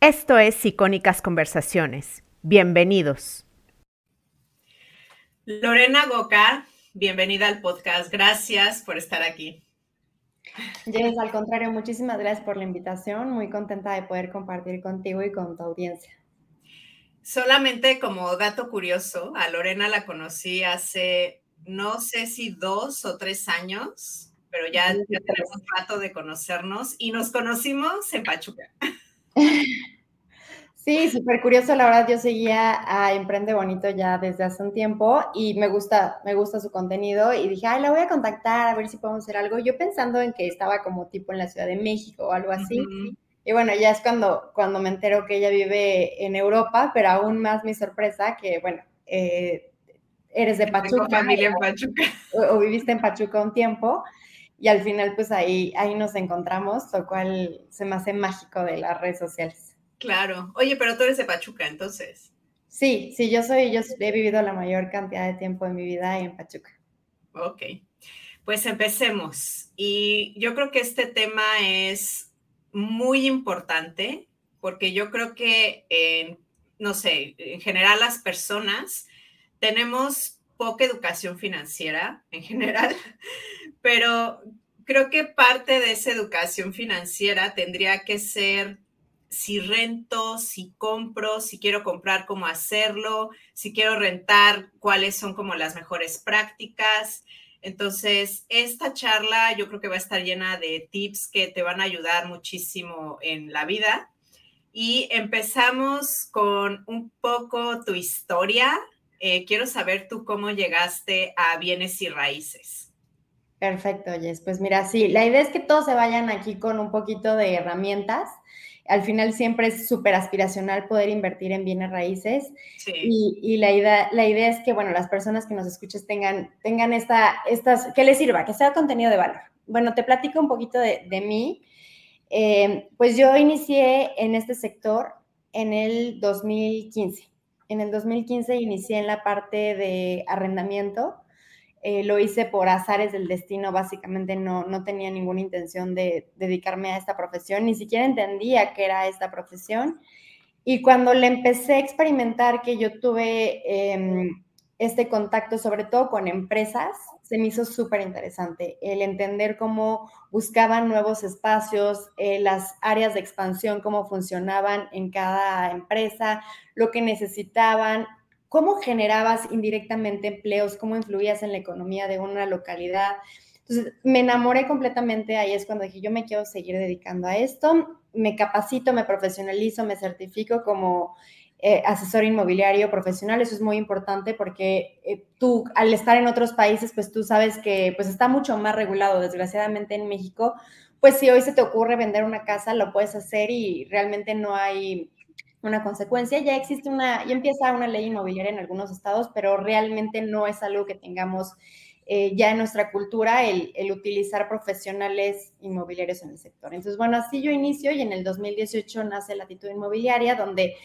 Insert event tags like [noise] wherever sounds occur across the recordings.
Esto es Icónicas Conversaciones. Bienvenidos. Lorena Goca, bienvenida al podcast. Gracias por estar aquí. Jess, al contrario, muchísimas gracias por la invitación. Muy contenta de poder compartir contigo y con tu audiencia. Solamente como dato curioso, a Lorena la conocí hace, no sé si dos o tres años, pero ya, ya tenemos rato de conocernos y nos conocimos en Pachuca. [laughs] Sí, súper curioso, la verdad yo seguía a Emprende Bonito ya desde hace un tiempo y me gusta, me gusta su contenido y dije, ay, la voy a contactar a ver si podemos hacer algo. Yo pensando en que estaba como tipo en la Ciudad de México o algo así. Y bueno, ya es cuando, cuando me entero que ella vive en Europa, pero aún más mi sorpresa que, bueno, eh, eres de Pachuca. familia en [laughs] Pachuca. O, viviste en Pachuca un tiempo y al final pues ahí, ahí nos encontramos, lo cual se me hace mágico de las redes sociales. Claro. Oye, pero tú eres de Pachuca, entonces. Sí, sí, yo soy, yo he vivido la mayor cantidad de tiempo de mi vida en Pachuca. Ok, pues empecemos. Y yo creo que este tema es muy importante porque yo creo que, no sé, en general las personas tenemos poca educación financiera en general, [laughs] pero creo que parte de esa educación financiera tendría que ser si rento, si compro, si quiero comprar, cómo hacerlo, si quiero rentar, cuáles son como las mejores prácticas. Entonces, esta charla yo creo que va a estar llena de tips que te van a ayudar muchísimo en la vida. Y empezamos con un poco tu historia. Eh, quiero saber tú cómo llegaste a bienes y raíces. Perfecto, Jess. Pues mira, sí, la idea es que todos se vayan aquí con un poquito de herramientas al final siempre es súper aspiracional poder invertir en bienes raíces. Y, la, idea, la idea es que, bueno, las personas que nos escuches tengan, tengan esta, estas, que les sirva, que sea contenido de valor. Bueno, te platico un poquito de, mí. Eh, pues yo inicié en este sector en el 2015. En el 2015 inicié en la parte de arrendamiento eh, lo hice por azares del destino, básicamente no, no tenía ninguna intención de dedicarme a esta profesión, ni siquiera entendía qué era esta profesión. Y cuando le empecé a experimentar que yo tuve em, este contacto, sobre todo con empresas, se me hizo súper interesante el entender cómo buscaban nuevos espacios, eh, las áreas de expansión, cómo funcionaban en cada empresa, lo que necesitaban, cómo generabas indirectamente empleos, cómo influías en la economía de una localidad. Entonces, me enamoré completamente, ahí es cuando dije, yo me quiero seguir dedicando a esto, me capacito, me profesionalizo, me certifico como eh, asesor inmobiliario profesional, eso es muy importante porque eh, tú al estar en otros países, pues tú sabes que pues está mucho más regulado, desgraciadamente en México, pues si hoy se te ocurre vender una casa, lo puedes hacer y realmente no hay una consecuencia. Ya existe una, ya empieza una ley inmobiliaria en algunos estados, pero realmente no es algo que tengamos eh, ya en nuestra cultura el, el, utilizar profesionales inmobiliarios en el sector. Entonces, bueno, así yo inicio y en el 2018 nace la Latitud Inmobiliaria, donde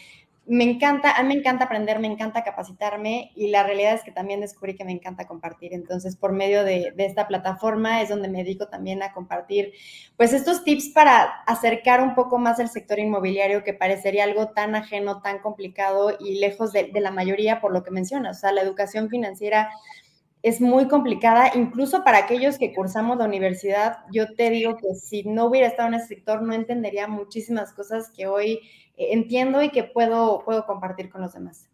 me encanta, me encanta aprender, me encanta capacitarme y la realidad es que también descubrí que me encanta compartir. Entonces, por medio de, esta plataforma es donde me dedico también a compartir, pues, estos tips para acercar un poco más el sector inmobiliario que parecería algo tan ajeno, tan complicado y lejos de, de la mayoría por lo que mencionas. O sea, la educación financiera es muy complicada, incluso para aquellos que cursamos la universidad. Yo te digo que si no hubiera estado en ese sector, no entendería muchísimas cosas que hoy entiendo y que puedo, puedo compartir con los demás.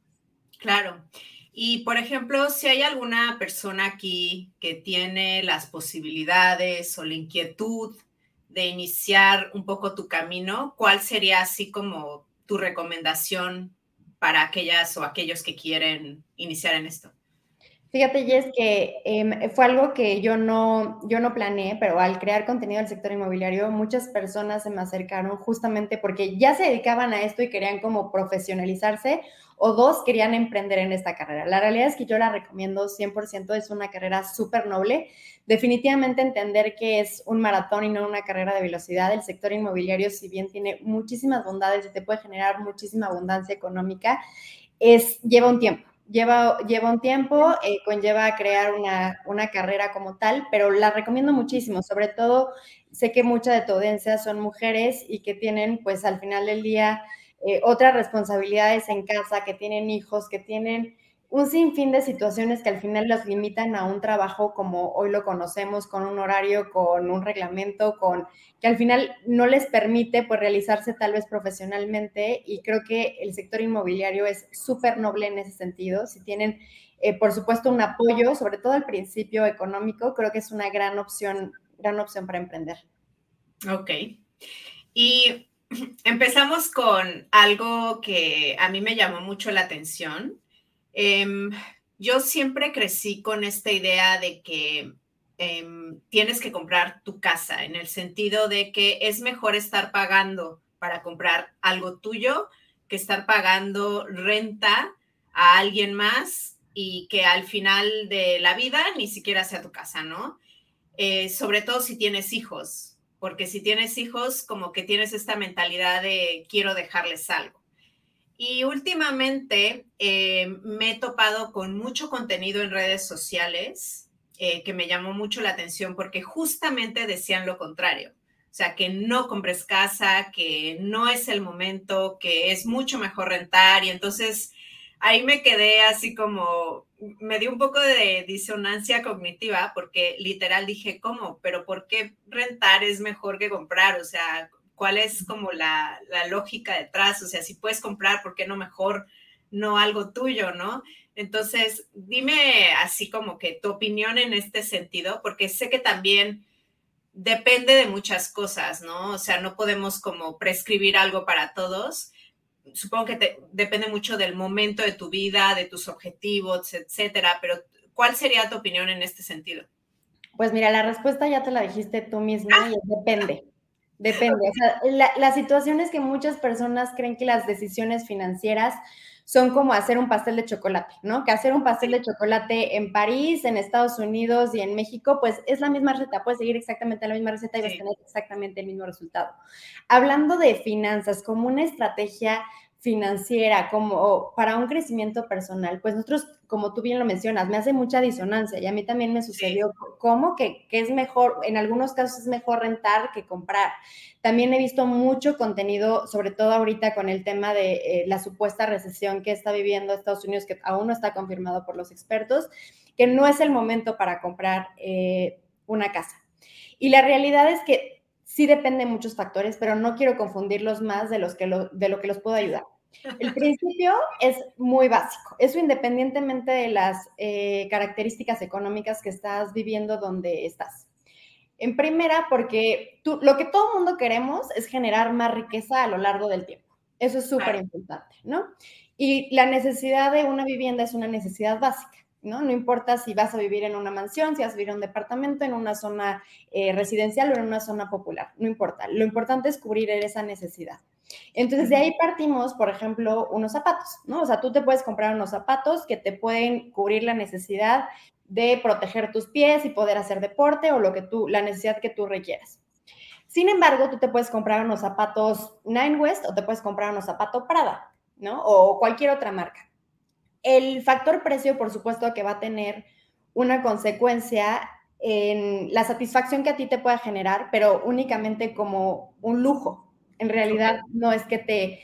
Claro. Y, por ejemplo, si hay alguna persona aquí que tiene las posibilidades o la inquietud de iniciar un poco tu camino, ¿cuál sería así como tu recomendación para aquellas o aquellos que quieren iniciar en esto? Fíjate, Jess, que em, fue algo que yo no, yo no planeé, pero al crear contenido del sector inmobiliario, muchas personas se me acercaron justamente porque ya se dedicaban a esto y querían como profesionalizarse, o dos, querían emprender en esta carrera. La realidad es que yo la recomiendo 100%, es una carrera súper noble. Definitivamente entender que es un maratón y no una carrera de velocidad. El sector inmobiliario, si bien tiene muchísimas bondades y te puede generar muchísima abundancia económica, es, lleva un tiempo lleva, lleva un tiempo, eh, conlleva crear una, una, carrera como tal, pero la recomiendo muchísimo, sobre todo sé que mucha de tu audiencia son mujeres y que tienen pues al final del día eh, otras responsabilidades en casa, que tienen hijos, que tienen un sinfín de situaciones que al final los limitan a un trabajo como hoy lo conocemos, con un horario, con un reglamento, con que al final no les permite pues realizarse tal vez profesionalmente y creo que el sector inmobiliario es súper noble en ese sentido. Si tienen, eh, por supuesto, un apoyo, sobre todo al principio económico, creo que es una gran opción, gran opción para emprender. Ok. Y [clears throat] empezamos con algo que a mí me llamó mucho la atención Em, yo siempre crecí con esta idea de que em, tienes que comprar tu casa, en el sentido de que es mejor estar pagando para comprar algo tuyo que estar pagando renta a alguien más y que al final de la vida ni siquiera sea tu casa, ¿no? Eh, sobre todo si tienes hijos, porque si tienes hijos, como que tienes esta mentalidad de quiero dejarles algo. Y últimamente eh, me he topado con mucho contenido en redes sociales eh, que me llamó mucho la atención porque justamente decían lo contrario. O sea, que no compres casa, que no es el momento, que es mucho mejor rentar. Y entonces ahí me quedé así como, me dio un poco de disonancia cognitiva porque literal dije, ¿cómo? Pero ¿por qué rentar es mejor que comprar? O sea, cuál es como la, lógica detrás, o sea, si puedes comprar, ¿por qué no mejor no algo tuyo, no? Entonces, dime así como que tu opinión en este sentido, porque sé que también depende de muchas cosas, ¿no? O sea, no podemos como prescribir algo para todos. Supongo que te, depende mucho del momento de tu vida, de tus objetivos, etcétera, pero ¿cuál sería tu opinión en este sentido? Pues mira, la respuesta ya te la dijiste tú misma y depende. Depende. O sea, la, situación es que muchas personas creen que las decisiones financieras son como hacer un pastel de chocolate, ¿no? Que hacer un pastel de chocolate en París, en Estados Unidos y en México, pues es la misma receta, puedes seguir exactamente la misma receta y vas a tener exactamente el mismo resultado. Hablando de finanzas como una estrategia financiera, como para un crecimiento personal, pues nosotros, como tú bien lo mencionas, me hace mucha disonancia y a mí también me sucedió como que, es mejor, en algunos casos es mejor rentar que comprar. También he visto mucho contenido, sobre todo ahorita con el tema de eh, la supuesta recesión que está viviendo Estados Unidos, que aún no está confirmado por los expertos, que no es el momento para comprar eh, una casa. Y la realidad es que sí depende de muchos factores, pero no quiero confundirlos más de, los que de lo que los puedo ayudar. El principio es muy básico. Eso independientemente de las eh, características económicas que estás viviendo donde estás. En primera, porque tú, lo que todo mundo queremos es generar más riqueza a lo largo del tiempo. Eso es súper importante, ¿no? Y la necesidad de una vivienda es una necesidad básica. ¿No? No importa si vas a vivir en una mansión, si vas a vivir en un departamento, en una zona eh, residencial o en una zona popular, no importa. Lo importante es cubrir esa necesidad. Entonces, de ahí partimos, por ejemplo, unos zapatos, ¿no? O sea, tú te puedes comprar unos zapatos que te pueden cubrir la necesidad de proteger tus pies y poder hacer deporte o lo que tú, la necesidad que tú requieras. Sin embargo, tú te puedes comprar unos zapatos Nine West o te puedes comprar unos zapatos Prada, ¿no? O cualquier otra marca. El factor precio, por supuesto, que va a tener una consecuencia en la satisfacción que a ti te pueda generar, pero únicamente como un lujo. En realidad no es que te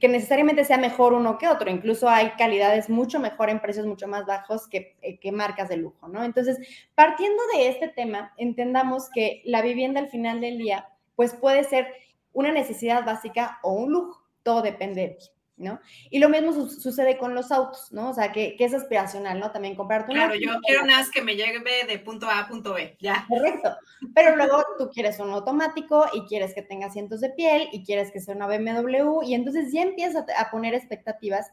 que, necesariamente sea mejor uno que otro, incluso hay calidades mucho mejor en precios mucho más bajos que, eh, que marcas de lujo, ¿no? Entonces, partiendo de este tema, entendamos que la vivienda al final del día, pues puede ser una necesidad básica o un lujo, todo depende de ti. ¿No? Y lo mismo sucede con los autos, ¿no? O sea, que, es aspiracional, ¿no? También comprarte un Claro, yo quiero un que me lleve de punto A a punto B, ya. Correcto. Pero luego tú quieres un automático y quieres que tenga asientos de piel y quieres que sea una BMW y entonces ya empiezas a poner expectativas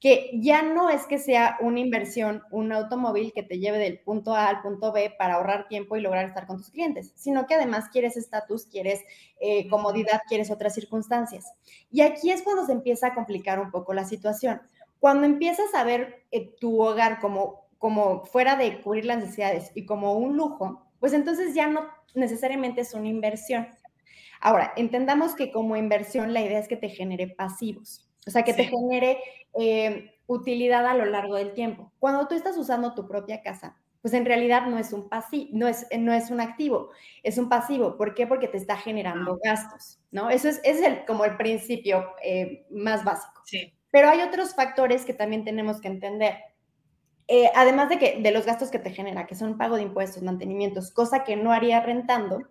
que ya no es que sea una inversión, un automóvil que te lleve del punto A al punto B para ahorrar tiempo y lograr estar con tus clientes, sino que además quieres estatus, quieres eh, comodidad, quieres otras circunstancias. Y aquí es cuando se empieza a complicar un poco la situación. Cuando empiezas a ver eh, tu hogar como, como fuera de cubrir las necesidades y como un lujo, pues entonces ya no necesariamente es una inversión. Ahora, entendamos que como inversión la idea es que te genere pasivos. O sea, que te genere eh, utilidad a lo largo del tiempo. Cuando tú estás usando tu propia casa, pues en realidad no es un pasivo, no es, no es un activo, es un pasivo. ¿Por qué? Porque te está generando gastos, ¿no? Eso es, es el, como el principio eh, más básico. Sí. Pero hay otros factores que también tenemos que entender. Eh, además de, que, de los gastos que te genera, que son pago de impuestos, mantenimientos, cosa que no haría rentando,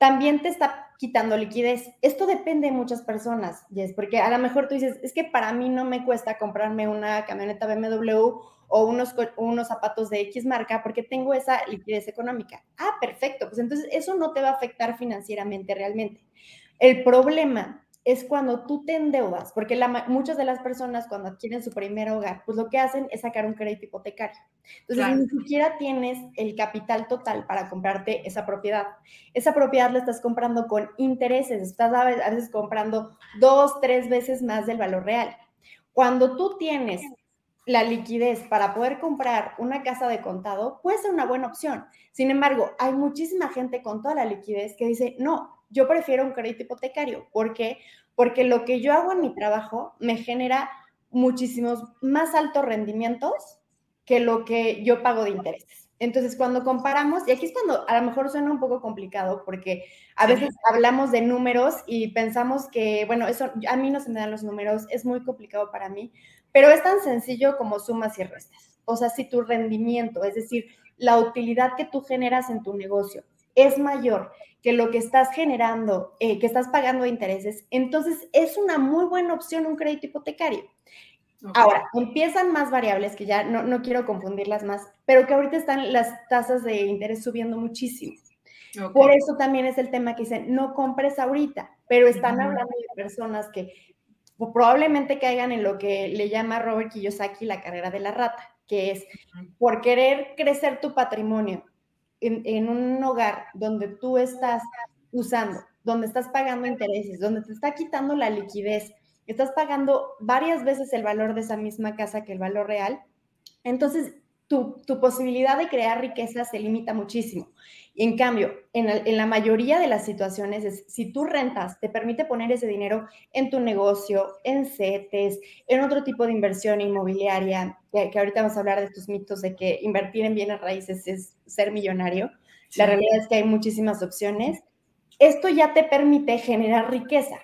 también te está quitando liquidez. Esto depende de muchas personas, Jess, porque a lo mejor tú dices, es que para mí no me cuesta comprarme una camioneta BMW o unos, unos zapatos de X marca porque tengo esa liquidez económica. Ah, perfecto, pues entonces eso no te va a afectar financieramente realmente. El problema es cuando tú te endeudas, porque muchas de las personas cuando adquieren su primer hogar, pues lo que hacen es sacar un crédito hipotecario. Entonces, ni siquiera tienes el capital total para comprarte esa propiedad. Esa propiedad la estás comprando con intereses, estás a veces comprando dos, tres veces más del valor real. Cuando tú tienes la liquidez para poder comprar una casa de contado, puede ser una buena opción. Sin embargo, hay muchísima gente con toda la liquidez que dice, no, yo prefiero un crédito hipotecario. ¿Por qué? Porque lo que yo hago en mi trabajo me genera muchísimos más altos rendimientos que lo que yo pago de intereses. Entonces, cuando comparamos, y aquí es cuando a lo mejor suena un poco complicado, porque a veces hablamos de números y pensamos que, bueno, eso a mí no se me dan los números, es muy complicado para mí, pero es tan sencillo como sumas y restas. O sea, si tu rendimiento, es decir, la utilidad que tú generas en tu negocio es mayor que lo que estás generando, eh, que estás pagando de intereses, entonces es una muy buena opción un crédito hipotecario. Ahora, empiezan más variables que ya no, no, quiero confundirlas más, pero que ahorita están las tasas de interés subiendo muchísimo. Por eso también es el tema que dicen, no compres ahorita, pero están hablando de personas que probablemente caigan en lo que le llama Robert Kiyosaki la carrera de la rata, que es por querer crecer tu patrimonio en, un hogar donde tú estás usando, donde estás pagando intereses, donde te está quitando la liquidez, estás pagando varias veces el valor de esa misma casa que el valor real, entonces tu, posibilidad de crear riqueza se limita muchísimo. Y en cambio, en, la mayoría de las situaciones, es, si tú rentas, te permite poner ese dinero en tu negocio, en CETES, en otro tipo de inversión inmobiliaria, que, ahorita vamos a hablar de estos mitos de que invertir en bienes raíces es ser millonario. La realidad es que hay muchísimas opciones. Esto ya te permite generar riqueza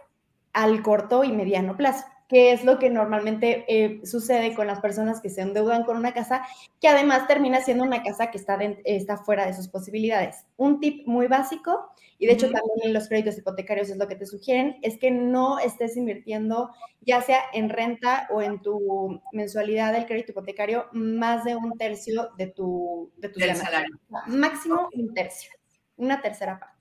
al corto y mediano plazo que es lo que normalmente eh, sucede con las personas que se endeudan con una casa, que además termina siendo una casa que está, está fuera de sus posibilidades. Un tip muy básico, y de hecho también en los créditos hipotecarios es lo que te sugieren, es que no estés invirtiendo ya sea en renta o en tu mensualidad del crédito hipotecario más de un tercio de tu, de tu salario. Máximo un tercio, una tercera parte.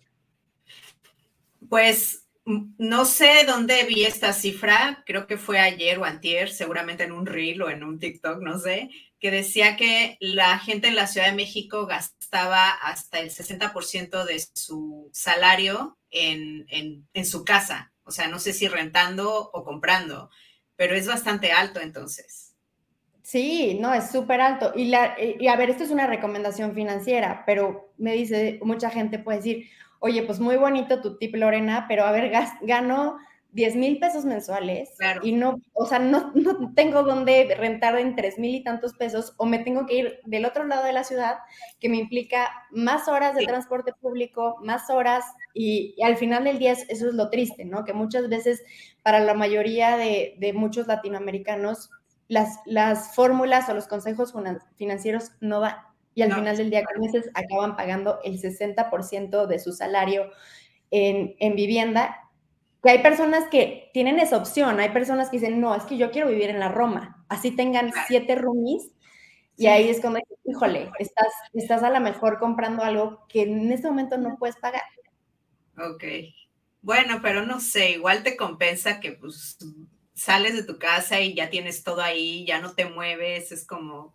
Pues no sé dónde vi esta cifra, creo que fue ayer o antier, seguramente en un reel o en un TikTok, no sé, que decía que la gente en la Ciudad de México gastaba hasta el 60% de su salario en, su casa. O sea, no sé si rentando o comprando, pero es bastante alto entonces. Sí, no, es súper alto. Y, la, y a ver, esto es una recomendación financiera, pero me dice, mucha gente puede decir, oye, pues muy bonito tu tip, Lorena, pero a ver, gano 10 mil pesos mensuales y no, o sea, no, no tengo dónde rentar en 3 mil y tantos pesos o me tengo que ir del otro lado de la ciudad, que me implica más horas de transporte público, más horas y, al final del día eso es lo triste, ¿no? Que muchas veces para la mayoría de, de muchos latinoamericanos las, las fórmulas o los consejos financieros no van y al final del día con meses acaban pagando el 60% de su salario en, en, vivienda. Que hay personas que tienen esa opción, hay personas que dicen, no, es que yo quiero vivir en la Roma, así tengan siete roomies, y ahí es como, híjole, estás, estás a lo mejor comprando algo que en este momento no puedes pagar. Ok. Bueno, pero no sé, igual te compensa que pues sales de tu casa y ya tienes todo ahí, ya no te mueves, es como,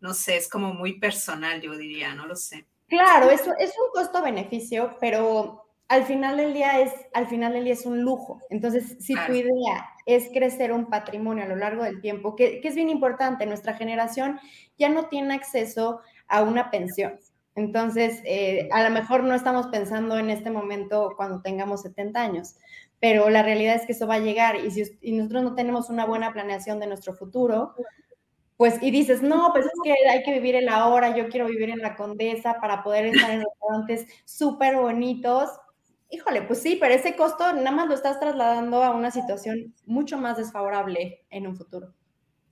no sé, es como muy personal, yo diría, no lo sé. Claro, eso es un costo-beneficio, pero al final del día es, al final del día es un lujo. Entonces, si tu idea es crecer un patrimonio a lo largo del tiempo, que, es bien importante, nuestra generación ya no tiene acceso a una pensión. Entonces, eh, a lo mejor no estamos pensando en este momento cuando tengamos 70 años, pero la realidad es que eso va a llegar y si y nosotros no tenemos una buena planeación de nuestro futuro, pues, y dices, no, pues es que hay que vivir en la hora, yo quiero vivir en la Condesa para poder estar en restaurantes súper bonitos. Híjole, pues sí, pero ese costo nada más lo estás trasladando a una situación mucho más desfavorable en un futuro.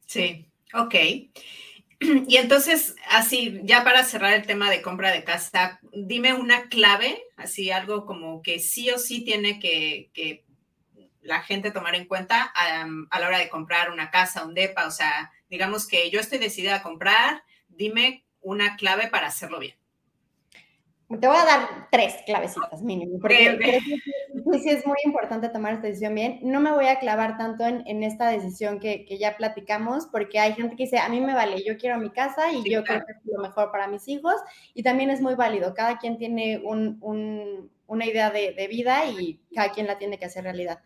Sí, ok. [clears throat] Y entonces, así, ya para cerrar el tema de compra de casa, dime una clave, así algo como que sí o sí tiene que, que la gente tomar en cuenta a la hora de comprar una casa, un DEPA, o sea, digamos que yo estoy decidida a comprar, dime una clave para hacerlo bien. Te voy a dar tres clavecitas mínimo, porque creo que sí es muy importante tomar esta decisión bien. No me voy a clavar tanto en, esta decisión que, ya platicamos, porque hay gente que dice, a mí me vale, yo quiero mi casa y yo creo que es lo mejor para mis hijos, y también es muy válido. Cada quien tiene una idea de vida y cada quien la tiene que hacer realidad.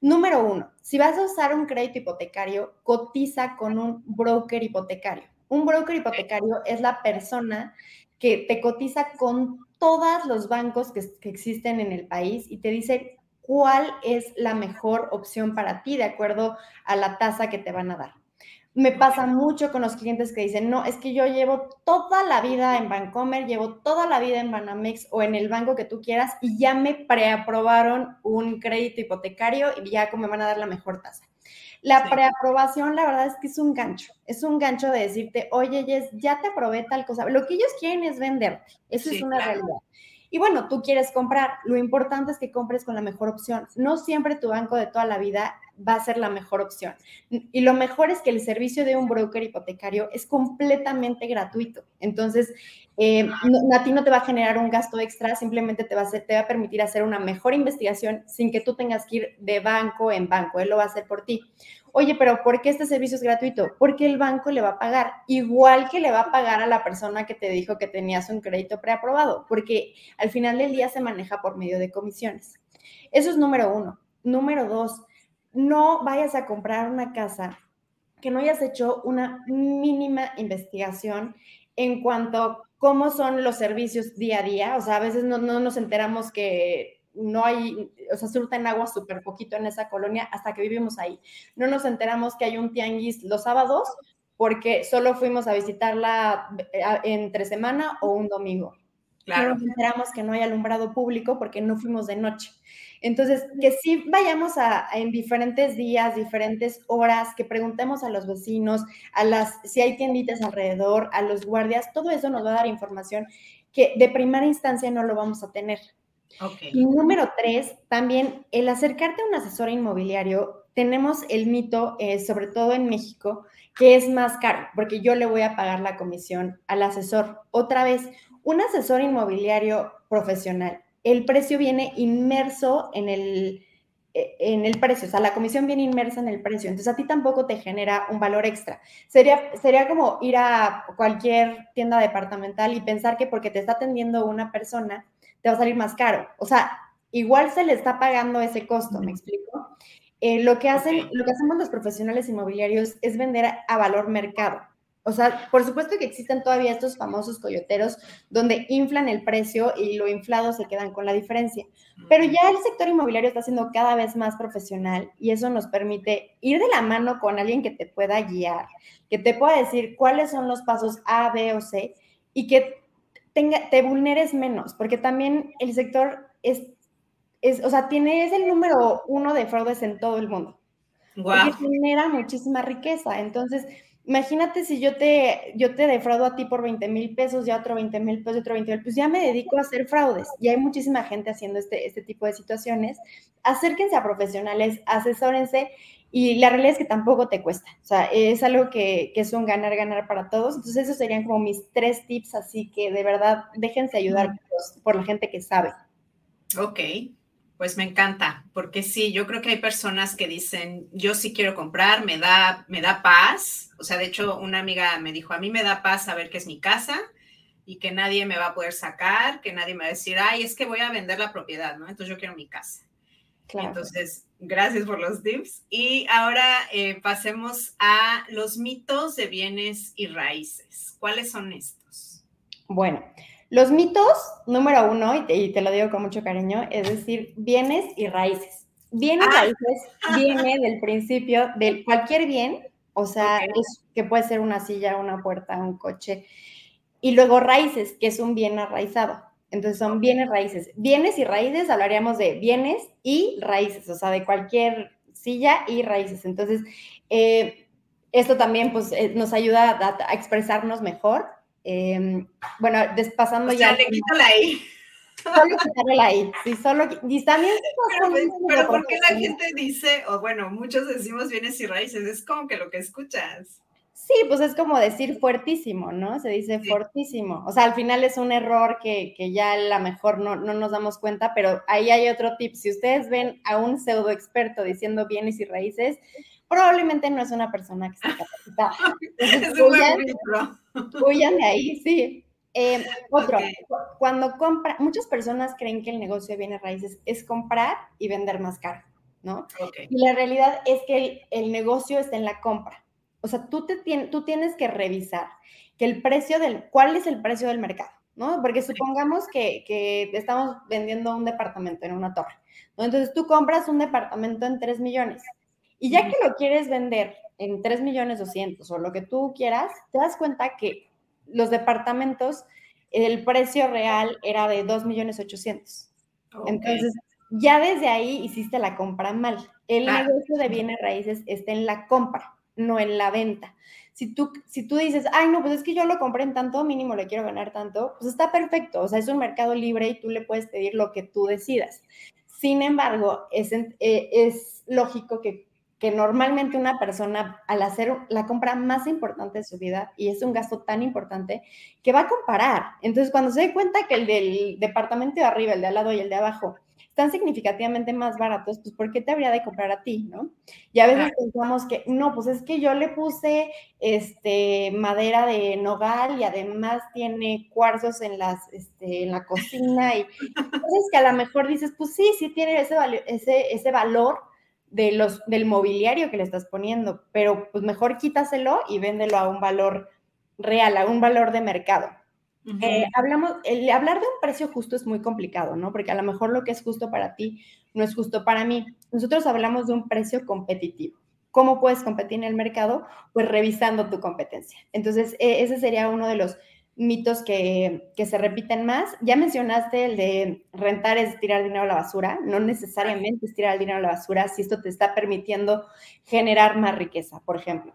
Número uno, si vas a usar un crédito hipotecario, cotiza con un broker hipotecario. Un broker hipotecario es la persona que te cotiza con todos los bancos que, existen en el país y te dice cuál es la mejor opción para ti de acuerdo a la tasa que te van a dar. Me pasa mucho con los clientes que dicen, no, es que yo llevo toda la vida en Bancomer, llevo toda la vida en Banamex o en el banco que tú quieras y ya me preaprobaron un crédito hipotecario y ya me van a dar la mejor tasa. La preaprobación, la verdad es que es un gancho, es un gancho de decirte, oye, Jess, ya te aprobé tal cosa. Lo que ellos quieren es venderte, eso es una realidad. Y bueno, tú quieres comprar, lo importante es que compres con la mejor opción. No siempre tu banco de toda la vida va a ser la mejor opción. Y lo mejor es que el servicio de un broker hipotecario es completamente gratuito. Entonces, eh, a ti no te va a generar un gasto extra, simplemente te va, a te va a permitir hacer una mejor investigación sin que tú tengas que ir de banco en banco. Él lo va a hacer por ti. Oye, pero ¿por qué este servicio es gratuito? Porque el banco le va a pagar, igual que le va a pagar a la persona que te dijo que tenías un crédito preaprobado, porque al final del día se maneja por medio de comisiones. Eso es número uno. Número dos, no vayas a comprar una casa que no hayas hecho una mínima investigación en cuanto a cómo son los servicios día a día. O sea, a veces no, nos enteramos que no hay, o sea, surten agua súper poquito en esa colonia hasta que vivimos ahí. No nos enteramos que hay un tianguis los sábados porque solo fuimos a visitarla eh, entre semana o un domingo. Claro. No nos enteramos que no hay alumbrado público porque no fuimos de noche. Entonces, que sí vayamos a, en diferentes días, diferentes horas, que preguntemos a los vecinos, a las, si hay tienditas alrededor, a los guardias, todo eso nos va a dar información que de primera instancia no lo vamos a tener. Y número tres, también el acercarte a un asesor inmobiliario, tenemos el mito, eh, sobre todo en México, que es más caro, porque yo le voy a pagar la comisión al asesor. Otra vez, un asesor inmobiliario profesional el precio viene inmerso en el, e, en el precio, o sea, la comisión viene inmersa en el precio, entonces a ti tampoco te genera un valor extra. Sería, sería como ir a cualquier tienda departamental y pensar que porque te está atendiendo una persona, te va a salir más caro. O sea, igual se le está pagando ese costo, ¿me explico? Eh, lo, que hacen, lo que hacemos los profesionales inmobiliarios es vender a valor mercado. O sea, por supuesto que existen todavía estos famosos coyoteros donde inflan el precio y lo inflado se quedan con la diferencia. Pero ya el sector inmobiliario está siendo cada vez más profesional y eso nos permite ir de la mano con alguien que te pueda guiar, que te pueda decir cuáles son los pasos A, B o C y que tenga, te vulneres menos, porque también el sector es, es, o sea, tiene, es el número uno de fraudes en todo el mundo. Wow. genera muchísima riqueza. Entonces, Imagínate si yo te, yo te defraudo a ti por 20 mil pesos y a otro 20 mil pesos y otro 20 mil, pues ya me dedico a hacer fraudes y hay muchísima gente haciendo este, este tipo de situaciones. Acérquense a profesionales, asesórense y la realidad es que tampoco te cuesta. O sea, es algo que, que es un ganar-ganar para todos. Entonces, esos serían como mis tres tips, así que de verdad déjense ayudar por, por la gente que sabe. Ok, pues me encanta, porque sí, yo creo que hay personas que dicen, yo sí quiero comprar, me da, me da paz. O sea, de hecho, una amiga me dijo, a mí me da paz saber que es mi casa y que nadie me va a poder sacar, que nadie me va a decir, ay, es que voy a vender la propiedad, ¿no? Entonces yo quiero mi casa. Entonces, gracias por los tips. Y ahora eh, pasemos a los mitos de bienes y raíces. ¿Cuáles son estos? Bueno, los mitos, número uno, y te, lo digo con mucho cariño, es decir, bienes y raíces. Bienes y ah. raíces viene del [laughs] principio de cualquier bien O sea, es que puede ser una silla, una puerta, un coche. Y luego raíces, que es un bien arraizado. Entonces son bienes raíces. Bienes y raíces, hablaríamos de bienes y raíces, o sea, de cualquier silla y raíces. Entonces, eh, esto también pues, eh, nos ayuda a, expresarnos mejor. Em, bueno, despasando ya. le quito la I. Solo quitarle la I, sí, solo. Y también. Pero, pues, pero ¿por qué la gente dice, o bueno, muchos decimos bienes y raíces? Es como que lo que escuchas. Sí, pues es como decir fuertísimo, ¿no? Se dice fuertísimo. O sea, al final es un error que, que ya a lo mejor no, no, nos damos cuenta, pero ahí hay otro tip. Si ustedes ven a un pseudo experto diciendo bienes y raíces, probablemente no es una persona que está capacitada. [laughs] huyan, de ahí, sí. Eh, otro, cuando compra, muchas personas creen que el negocio de bienes raíces es comprar y vender más caro, ¿no? Y la realidad es que el, negocio está en la compra. O sea, tú, te tú tienes que revisar que el precio del, cuál es el precio del mercado, ¿no? Porque supongamos que, que estamos vendiendo un departamento en una torre, ¿no? Entonces tú compras un departamento en 3 millones y ya que lo quieres vender en 3 millones 200 o lo que tú quieras, te das cuenta que los departamentos, el precio real era de 2 millones 800. Entonces, ya desde ahí hiciste la compra mal. El negocio de bienes raíces está en la compra, no en la venta. Si tú, si tú dices, ay, no, pues es que yo lo compré en tanto, mínimo le quiero ganar tanto, pues está perfecto. O sea, es un mercado libre y tú le puedes pedir lo que tú decidas. Sin embargo, es, eh, es lógico que que normalmente una persona al hacer la compra más importante de su vida, y es un gasto tan importante, que va a comparar. Entonces, cuando se da cuenta que el del departamento de arriba, el de al lado y el de abajo están significativamente más baratos, pues ¿por qué te habría de comprar a ti, no? Y a veces pensamos que, no, pues es que yo le puse este, madera de nogal y además tiene cuarzos en, las, este, en la cocina y [laughs] entonces que a lo mejor dices, pues sí, sí tiene ese, ese, ese valor, de los, del mobiliario que le estás poniendo, pero pues mejor quítaselo y véndelo a un valor real, a un valor de mercado. Eh, hablamos, el hablar de un precio justo es muy complicado, ¿no? Porque a lo mejor lo que es justo para ti no es justo para mí. Nosotros hablamos de un precio competitivo. ¿Cómo puedes competir en el mercado? Pues revisando tu competencia. Entonces, e, ese sería uno de los mitos que, se repiten más. Ya mencionaste el de rentar es tirar dinero a la basura. No necesariamente es tirar el dinero a la basura si esto te está permitiendo generar más riqueza, por ejemplo.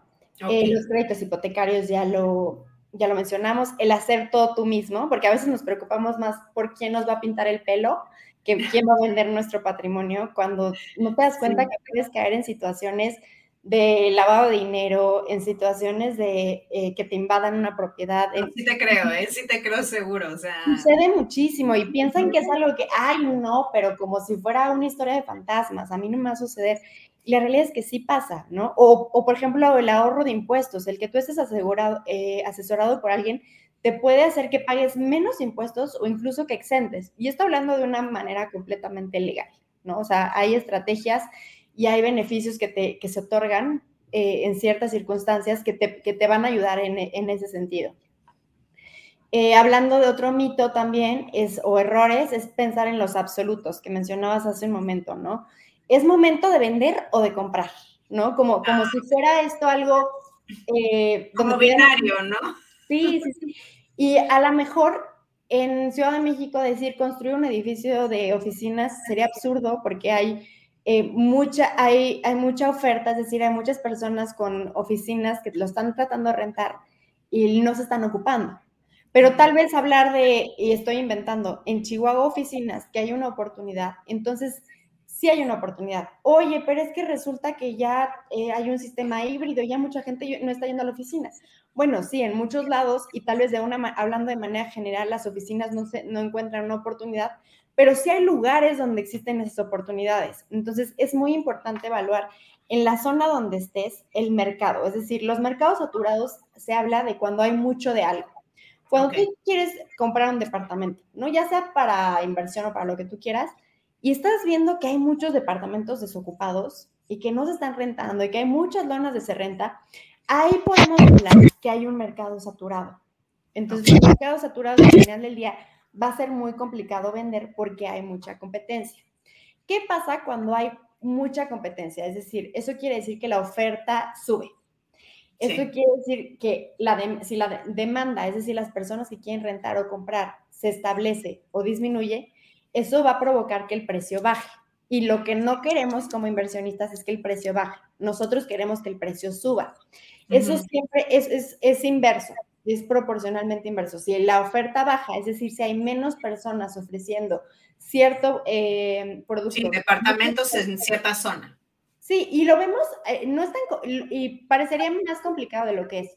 Eh, los créditos hipotecarios ya lo, ya lo mencionamos. El hacer todo tú mismo, porque a veces nos preocupamos más por quién nos va a pintar el pelo que quién va a vender nuestro patrimonio, cuando no te das cuenta que puedes caer en situaciones de lavado de dinero, en situaciones de eh, que te invadan una propiedad. sí te creo, ¿eh? sí te creo seguro, o sea. Sucede muchísimo y piensan que es algo que, ay, no, pero como si fuera una historia de fantasmas, a mí no me va a suceder. Y la realidad es que sí pasa, ¿no? O, o por ejemplo, el ahorro de impuestos, el que tú estés asegurado, eh, asesorado por alguien, te puede hacer que pagues menos impuestos o incluso que exentes. Y esto hablando de una manera completamente legal, ¿no? O sea, hay estrategias y hay beneficios que, te, se otorgan eh, en ciertas circunstancias que te, van a ayudar en, ese sentido. Eh, hablando de otro mito también, es, o errores, es pensar en los absolutos que mencionabas hace un momento, ¿no? Es momento de vender o de comprar, ¿no? Como, como si fuera esto algo... Eh, como binario, ¿no? Sí, sí, sí. Y a lo mejor en Ciudad de México decir construir un edificio de oficinas sería absurdo porque hay eh, mucha, hay, hay mucha oferta, es decir, hay muchas personas con oficinas que lo están tratando de rentar y no se están ocupando. Pero tal vez hablar de, y estoy inventando, en Chihuahua oficinas, que hay una oportunidad, entonces sí hay una oportunidad. Oye, pero es que resulta que ya eh, hay un sistema híbrido, ya mucha gente no está yendo a la oficina. Bueno, sí, en muchos lados, y tal vez de una, hablando de manera general, las oficinas no, se, no encuentran una oportunidad, pero sí hay lugares donde existen esas oportunidades. Entonces, es muy importante evaluar en la zona donde estés el mercado. Es decir, los mercados saturados se habla de cuando hay mucho de algo. Cuando tú quieres comprar un departamento, ¿no? Ya sea para inversión o para lo que tú quieras, y estás viendo que hay muchos departamentos desocupados y que no se están rentando y que hay muchas lonas de se renta, ahí podemos hablar que hay un mercado saturado. Entonces, el mercado saturado al final del día va a ser muy complicado vender porque hay mucha competencia. ¿Qué pasa cuando hay mucha competencia? Es decir, eso quiere decir que la oferta sube. Eso quiere decir que la si la demanda, es decir, las personas que quieren rentar o comprar, se establece o disminuye, eso va a provocar que el precio baje. Y lo que no queremos como inversionistas es que el precio baje. Nosotros queremos que el precio suba. Eso siempre es, es, inverso, es proporcionalmente inverso. Si la oferta baja, es decir, si hay menos personas ofreciendo cierto eh, producto. Sí, departamentos en cierta zona. Sí, y lo vemos, eh, no es tan, y parecería más complicado de lo que es.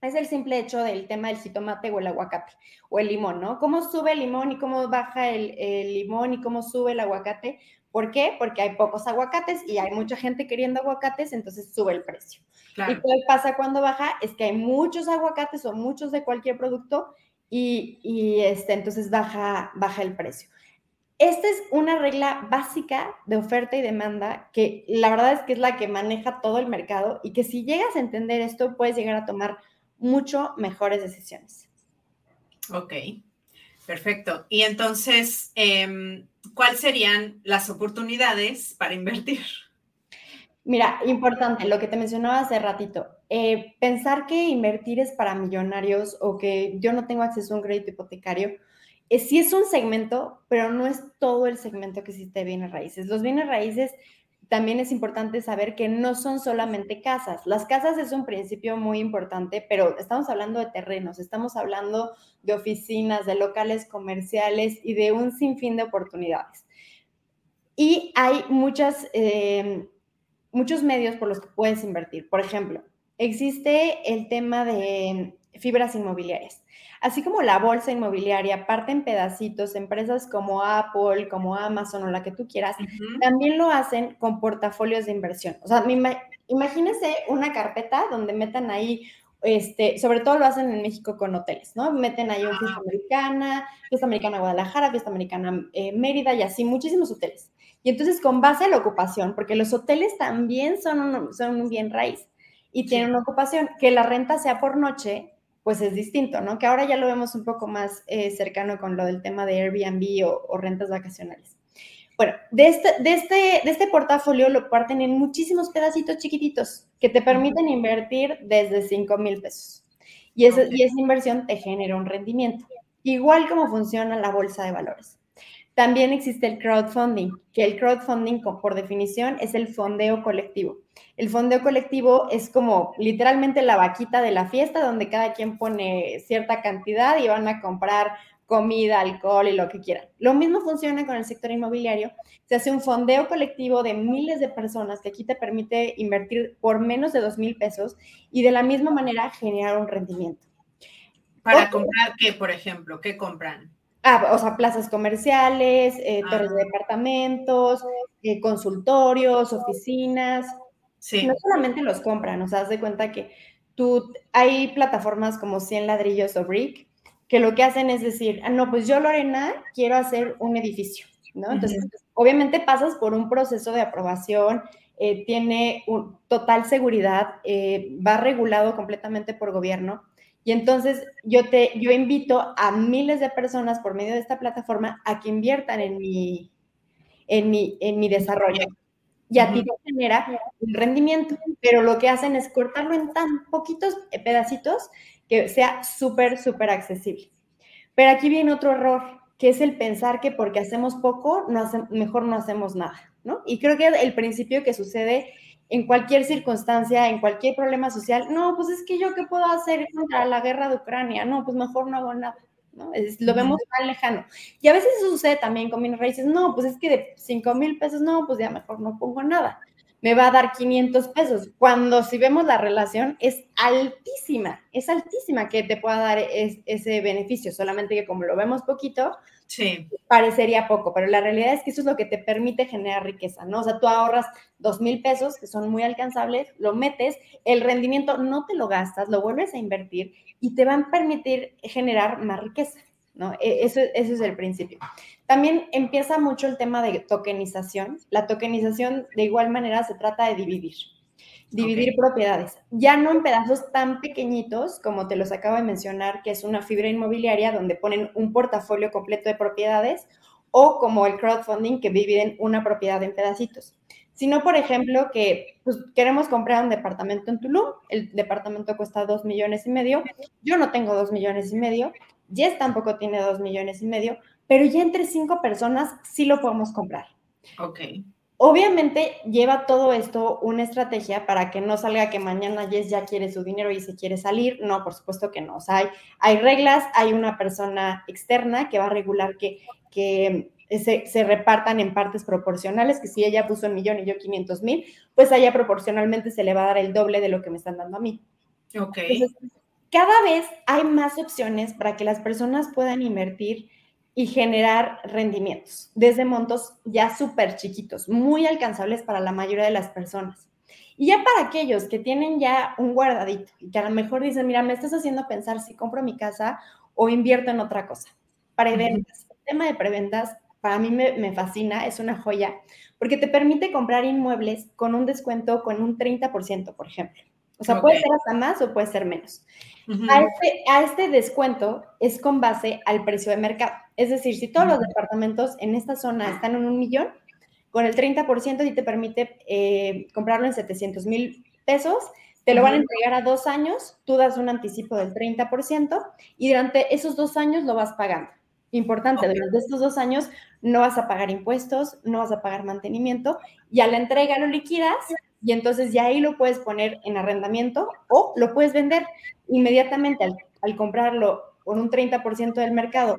Es el simple hecho del tema del jitomate o el aguacate o el limón, ¿no? ¿Cómo sube el limón y cómo baja el, limón y cómo sube el aguacate? ¿Por qué? Porque hay pocos aguacates y hay mucha gente queriendo aguacates, entonces sube el precio. ¿Y qué pasa cuando baja? Es que hay muchos aguacates o muchos de cualquier producto y, y este, entonces baja, baja el precio. Esta es una regla básica de oferta y demanda que la verdad es que es la que maneja todo el mercado y que si llegas a entender esto puedes llegar a tomar mucho mejores decisiones. Ok, perfecto. Y entonces, em, ¿cuáles serían las oportunidades para invertir? Mira, importante, lo que te mencionaba hace ratito, eh, pensar que invertir es para millonarios o que yo no tengo acceso a un crédito hipotecario sí es un segmento, pero no es todo el segmento que existe de bienes raíces. Los bienes raíces también es importante saber que no son solamente casas. Las casas es un principio muy importante, pero estamos hablando de terrenos, estamos hablando de oficinas, de locales comerciales y de un sinfín de oportunidades. Y hay muchas, eh, muchos medios por los que puedes invertir. Por ejemplo, existe el tema de fibras inmobiliarias. Así como la bolsa inmobiliaria parte en pedacitos, empresas como Apple, como Amazon o la que tú quieras, también lo hacen con portafolios de inversión. O sea, imagínese una carpeta donde metan ahí este, sobre todo lo hacen en México con hoteles, ¿no? Meten ahí un Fiesta Americana, Fiesta Americana Guadalajara, Fiesta Americana eh, Mérida y así, muchísimos hoteles. Y entonces con base a la ocupación, porque los hoteles también son un, son un bien raíz y tienen una ocupación, que la renta sea por noche, pues es distinto, ¿no? Que ahora ya lo vemos un poco más eh, cercano con lo del tema de Airbnb o, rentas vacacionales. Bueno, de este, de, este, de este portafolio lo parten en muchísimos pedacitos chiquititos que te permiten invertir desde 5 mil pesos. Y, eso, y esa inversión te genera un rendimiento, igual como funciona la bolsa de valores. También existe el crowdfunding, que el crowdfunding por definición es el fondeo colectivo. El fondeo colectivo es como literalmente la vaquita de la fiesta donde cada quien pone cierta cantidad y van a comprar comida, alcohol y lo que quieran. Lo mismo funciona con el sector inmobiliario. Se hace un fondeo colectivo de miles de personas que aquí te permite invertir por menos de dos mil pesos y de la misma manera generar un rendimiento. ¿Para comprar qué, por ejemplo? ¿Qué compran? Ah, o sea, plazas comerciales, eh, torres de ah. departamentos, eh, consultorios, oficinas. No solamente los compran, o sea, haz de cuenta que tú, hay plataformas como 100 ladrillos o Brick, que lo que hacen es decir, ah, no, pues yo, Lorena, quiero hacer un edificio, ¿no? Entonces, obviamente pasas por un proceso de aprobación, eh, tiene un, total seguridad, eh, va regulado completamente por gobierno. Y entonces yo te, yo invito a miles de personas por medio de esta plataforma a que inviertan en mi, en mi, en mi desarrollo y a ti te genera un rendimiento, pero lo que hacen es cortarlo en tan poquitos pedacitos que sea súper, súper accesible. Pero aquí viene otro error, que es el pensar que porque hacemos poco, no mejor no hacemos nada, ¿no? Y creo que el principio que sucede en cualquier circunstancia, en cualquier problema social, no, pues es que yo qué puedo hacer contra la guerra de Ucrania, no, pues mejor no hago nada lo vemos tan lejano. Y a veces eso sucede también con bienes raíces, no, pues es que de 5 mil pesos, no, pues ya mejor no pongo nada. Me va a dar 500 pesos. Cuando si vemos la relación es altísima, es altísima que te pueda dar ese beneficio, solamente que como lo vemos poquito, Sí. Parecería poco, pero la realidad es que eso es lo que te permite generar riqueza, ¿no? O sea, tú ahorras dos mil pesos, que son muy alcanzables, lo metes, el rendimiento no te lo gastas, lo vuelves a invertir y te van a permitir generar más riqueza, ¿no? E, eso, eso es el principio. También empieza mucho el tema de tokenización. La tokenización, de igual manera, se trata de dividir dividir propiedades, ya no en pedazos tan pequeñitos como te los acabo de mencionar, que es una fibra inmobiliaria donde ponen un portafolio completo de propiedades, o como el crowdfunding que dividen una propiedad en pedacitos, sino, por ejemplo, que pues, queremos comprar un departamento en Tulum, el departamento cuesta dos millones y medio, yo no tengo dos millones y medio, Jess tampoco tiene dos millones y medio, pero ya entre cinco personas sí lo podemos comprar. Ok. Obviamente lleva todo esto una estrategia para que no salga que mañana Jess ya quiere su dinero y se quiere salir. No, por supuesto que no. O sea, hay, hay reglas, hay una persona externa que va a regular que, que se, se, repartan en partes proporcionales, que si ella puso un millón y yo 500 mil, pues a ella proporcionalmente se le va a dar el doble de lo que me están dando a mí. Ok. cada vez hay más opciones para que las personas puedan invertir y generar rendimientos desde montos ya súper chiquitos, muy alcanzables para la mayoría de las personas. Y ya para aquellos que tienen ya un guardadito y que a lo mejor dicen, mira, me estás haciendo pensar si compro mi casa o invierto en otra cosa. Preventas. El tema de preventas para mí me, fascina, es una joya, porque te permite comprar inmuebles con un descuento con un 30%, por ejemplo. O sea, puede ser hasta más o puede ser menos. a, este, a, este, descuento es con base al precio de mercado. Es decir, si todos los departamentos en esta zona están en un millón, con el 30% y te permite eh, comprarlo en 700 mil pesos, te lo van a entregar a dos años, tú das un anticipo del 30% y durante esos dos años lo vas pagando. Importante, durante estos dos años no vas a pagar impuestos, no vas a pagar mantenimiento y a la entrega lo liquidas y entonces ya ahí lo puedes poner en arrendamiento o lo puedes vender inmediatamente al, comprarlo con un 30% del mercado.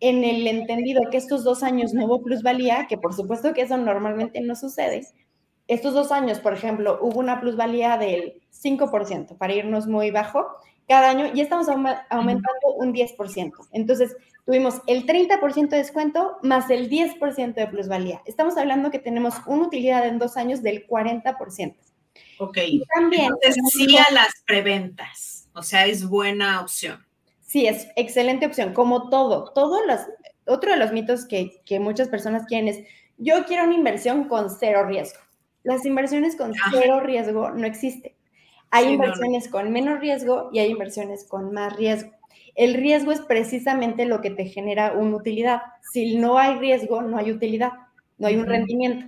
En el entendido que estos dos años no hubo plusvalía, que por supuesto que eso normalmente no sucede, estos dos años, por ejemplo, hubo una plusvalía del 5% para irnos muy bajo cada año y estamos aumentando un 10%. Entonces, tuvimos el 30% de descuento más el 10% de plusvalía. Estamos hablando que tenemos una utilidad en dos años del 40%. Ok. Y también. Entonces, sí a las preventas. O sea, es buena opción. Sí, es excelente opción. Como todo, todos los. Otro de los mitos que, que muchas personas quieren es: yo quiero una inversión con cero riesgo. Las inversiones con cero riesgo no existen. Hay inversiones con menos riesgo y hay inversiones con más riesgo. El riesgo es precisamente lo que te genera una utilidad. Si no hay riesgo, no hay utilidad, no hay un rendimiento.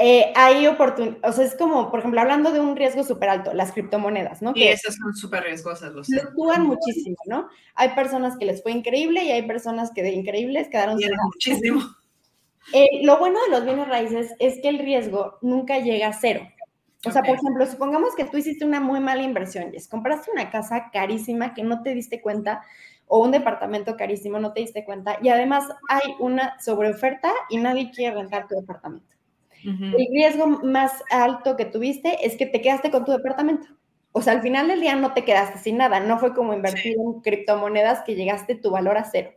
Eh, hay oportunidades, o sea, es como, por ejemplo, hablando de un riesgo súper alto, las criptomonedas, ¿no? Y esas son súper riesgosas, los Fluctúan muchísimo, ¿no? Hay personas que les fue increíble y hay personas que de increíbles quedaron sin muchísimo. Eh, lo bueno de los bienes raíces es que el riesgo nunca llega a cero. O sea, por ejemplo, supongamos que tú hiciste una muy mala inversión, y compraste una casa carísima que no te diste cuenta o un departamento carísimo, no te diste cuenta, y además hay una sobreoferta y nadie quiere rentar tu departamento. El riesgo más alto que tuviste es que te quedaste con tu departamento. O sea, al final del día no te quedaste sin nada, no fue como invertir en criptomonedas que llegaste tu valor a cero.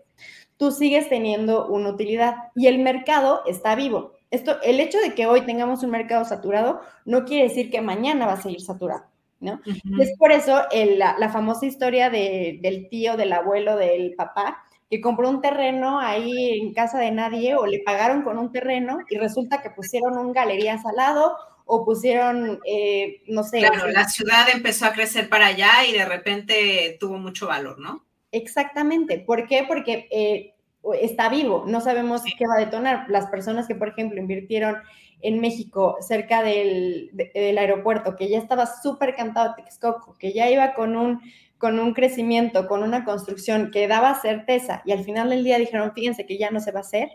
Tú sigues teniendo una utilidad y el mercado está vivo. Esto, el hecho de que hoy tengamos un mercado saturado no quiere decir que mañana va a seguir saturado, ¿no? Es por eso la, famosa historia del tío, del abuelo, del papá, que compró un terreno ahí en casa de nadie o le pagaron con un terreno y resulta que pusieron un galerías al lado o pusieron, eh, no sé. Claro, la ciudad empezó a crecer para allá y de repente tuvo mucho valor, ¿no? Exactamente. ¿Por qué? Porque eh, está vivo, no sabemos qué va a detonar. Las personas que, por ejemplo, invirtieron en México cerca del, aeropuerto, que ya estaba súper cantado Texcoco, que ya iba con un, con un crecimiento, con una construcción que daba certeza y al final del día dijeron, fíjense que ya no se va a hacer.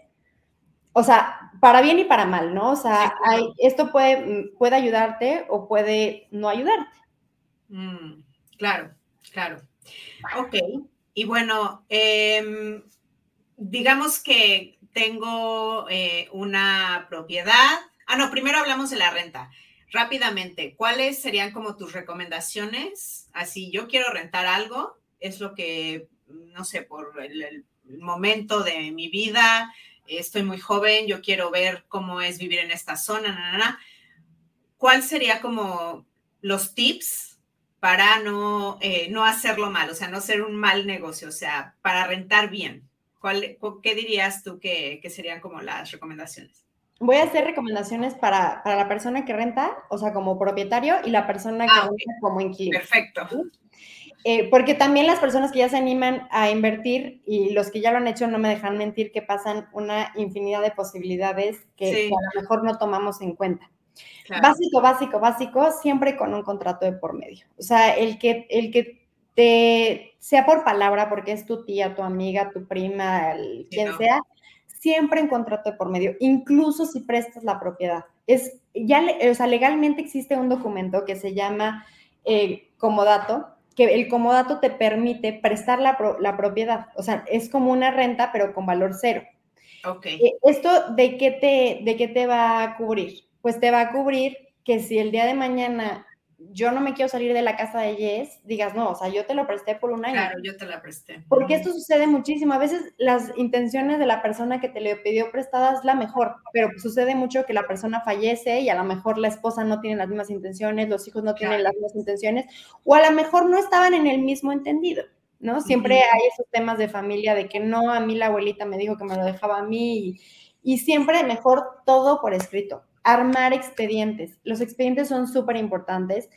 O sea, para bien y para mal, ¿no? O sea, hay, esto puede, puede ayudarte o puede no ayudarte. Mm, claro, claro. Ok. Y bueno, eh, digamos que tengo eh, una propiedad. Ah, no, primero hablamos de la renta. Rápidamente, ¿cuáles serían como tus recomendaciones? Así, yo quiero rentar algo, es lo que, no sé, por el, momento de mi vida, estoy muy joven, yo quiero ver cómo es vivir en esta zona, na, ¿cuál sería como los tips para no, eh, no hacerlo mal, o sea, no ser un mal negocio, o sea, para rentar bien? ¿Qué dirías tú que, serían como las recomendaciones? Voy a hacer recomendaciones para, la persona que renta, o sea, como propietario, y la persona que ah, renta como inquilino. Perfecto. Eh, porque también las personas que ya se animan a invertir y los que ya lo han hecho no me dejan mentir que pasan una infinidad de posibilidades que, a lo mejor no tomamos en cuenta. Básico, básico, básico, siempre con un contrato de por medio. O sea, el que, el que te sea por palabra, porque es tu tía, tu amiga, tu prima, quien sea, siempre en contrato de por medio, incluso si prestas la propiedad. Es, ya, o sea, legalmente existe un documento que se llama eh, comodato, que el comodato te permite prestar la, la, propiedad. O sea, es como una renta, pero con valor cero. Ok. Eh, ¿Esto de qué, te, de qué te va a cubrir? Pues te va a cubrir que si el día de mañana yo no me quiero salir de la casa de Jess, digas, no, o sea, yo te lo presté por un año. Claro, yo te la presté. Porque esto sucede muchísimo. A veces las intenciones de la persona que te le pidió prestada es la mejor, pero sucede mucho que la persona fallece y a lo mejor la esposa no tiene las mismas intenciones, los hijos no tienen las mismas intenciones, o a lo mejor no estaban en el mismo entendido, ¿no? Siempre hay esos temas de familia de que no, a mí la abuelita me dijo que me lo dejaba a mí y, y siempre mejor todo por escrito armar expedientes. Los expedientes son súper importantes.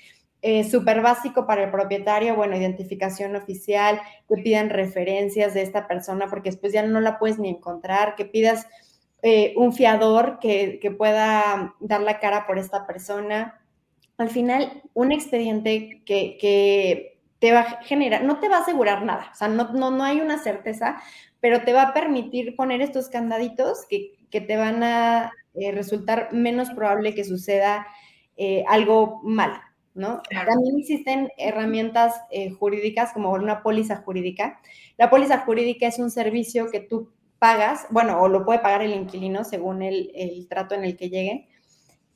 Eh, súper básico para el propietario, bueno, identificación oficial, que pidan referencias de esta persona, porque después ya no la puedes ni encontrar, que pidas eh, un fiador que, pueda dar la cara por esta persona. Al final, un expediente que, te va a generar, no te va a asegurar nada, o sea, no, no, no hay una certeza, pero te va a permitir poner estos candaditos que, que te van a eh, resultar menos probable que suceda eh, algo mal, ¿no? También existen herramientas eh, jurídicas como una póliza jurídica. La póliza jurídica es un servicio que tú pagas, bueno, o lo puede pagar el inquilino según el, el trato en el que llegue.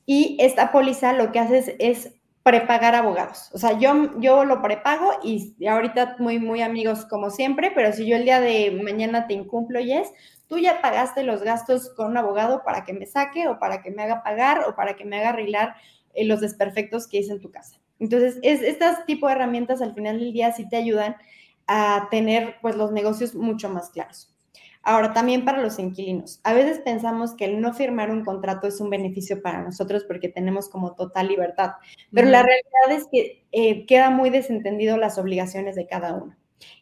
Y esta póliza lo que hace es, prepagar abogados. O sea, yo, yo lo prepago y ahorita muy, muy amigos como siempre, pero si yo el día de mañana te incumplo, Yes, tú ya pagaste los gastos con un abogado para que me saque o para que me haga pagar o para que me haga arreglar eh, los desperfectos que hice en tu casa. Entonces, es, estas tipo de herramientas al final del día sí te ayudan a tener pues los negocios mucho más claros. Ahora, también para los inquilinos. A veces pensamos que el no firmar un contrato es un beneficio para nosotros porque tenemos como total libertad, pero la realidad es que eh, queda muy desentendido las obligaciones de cada uno.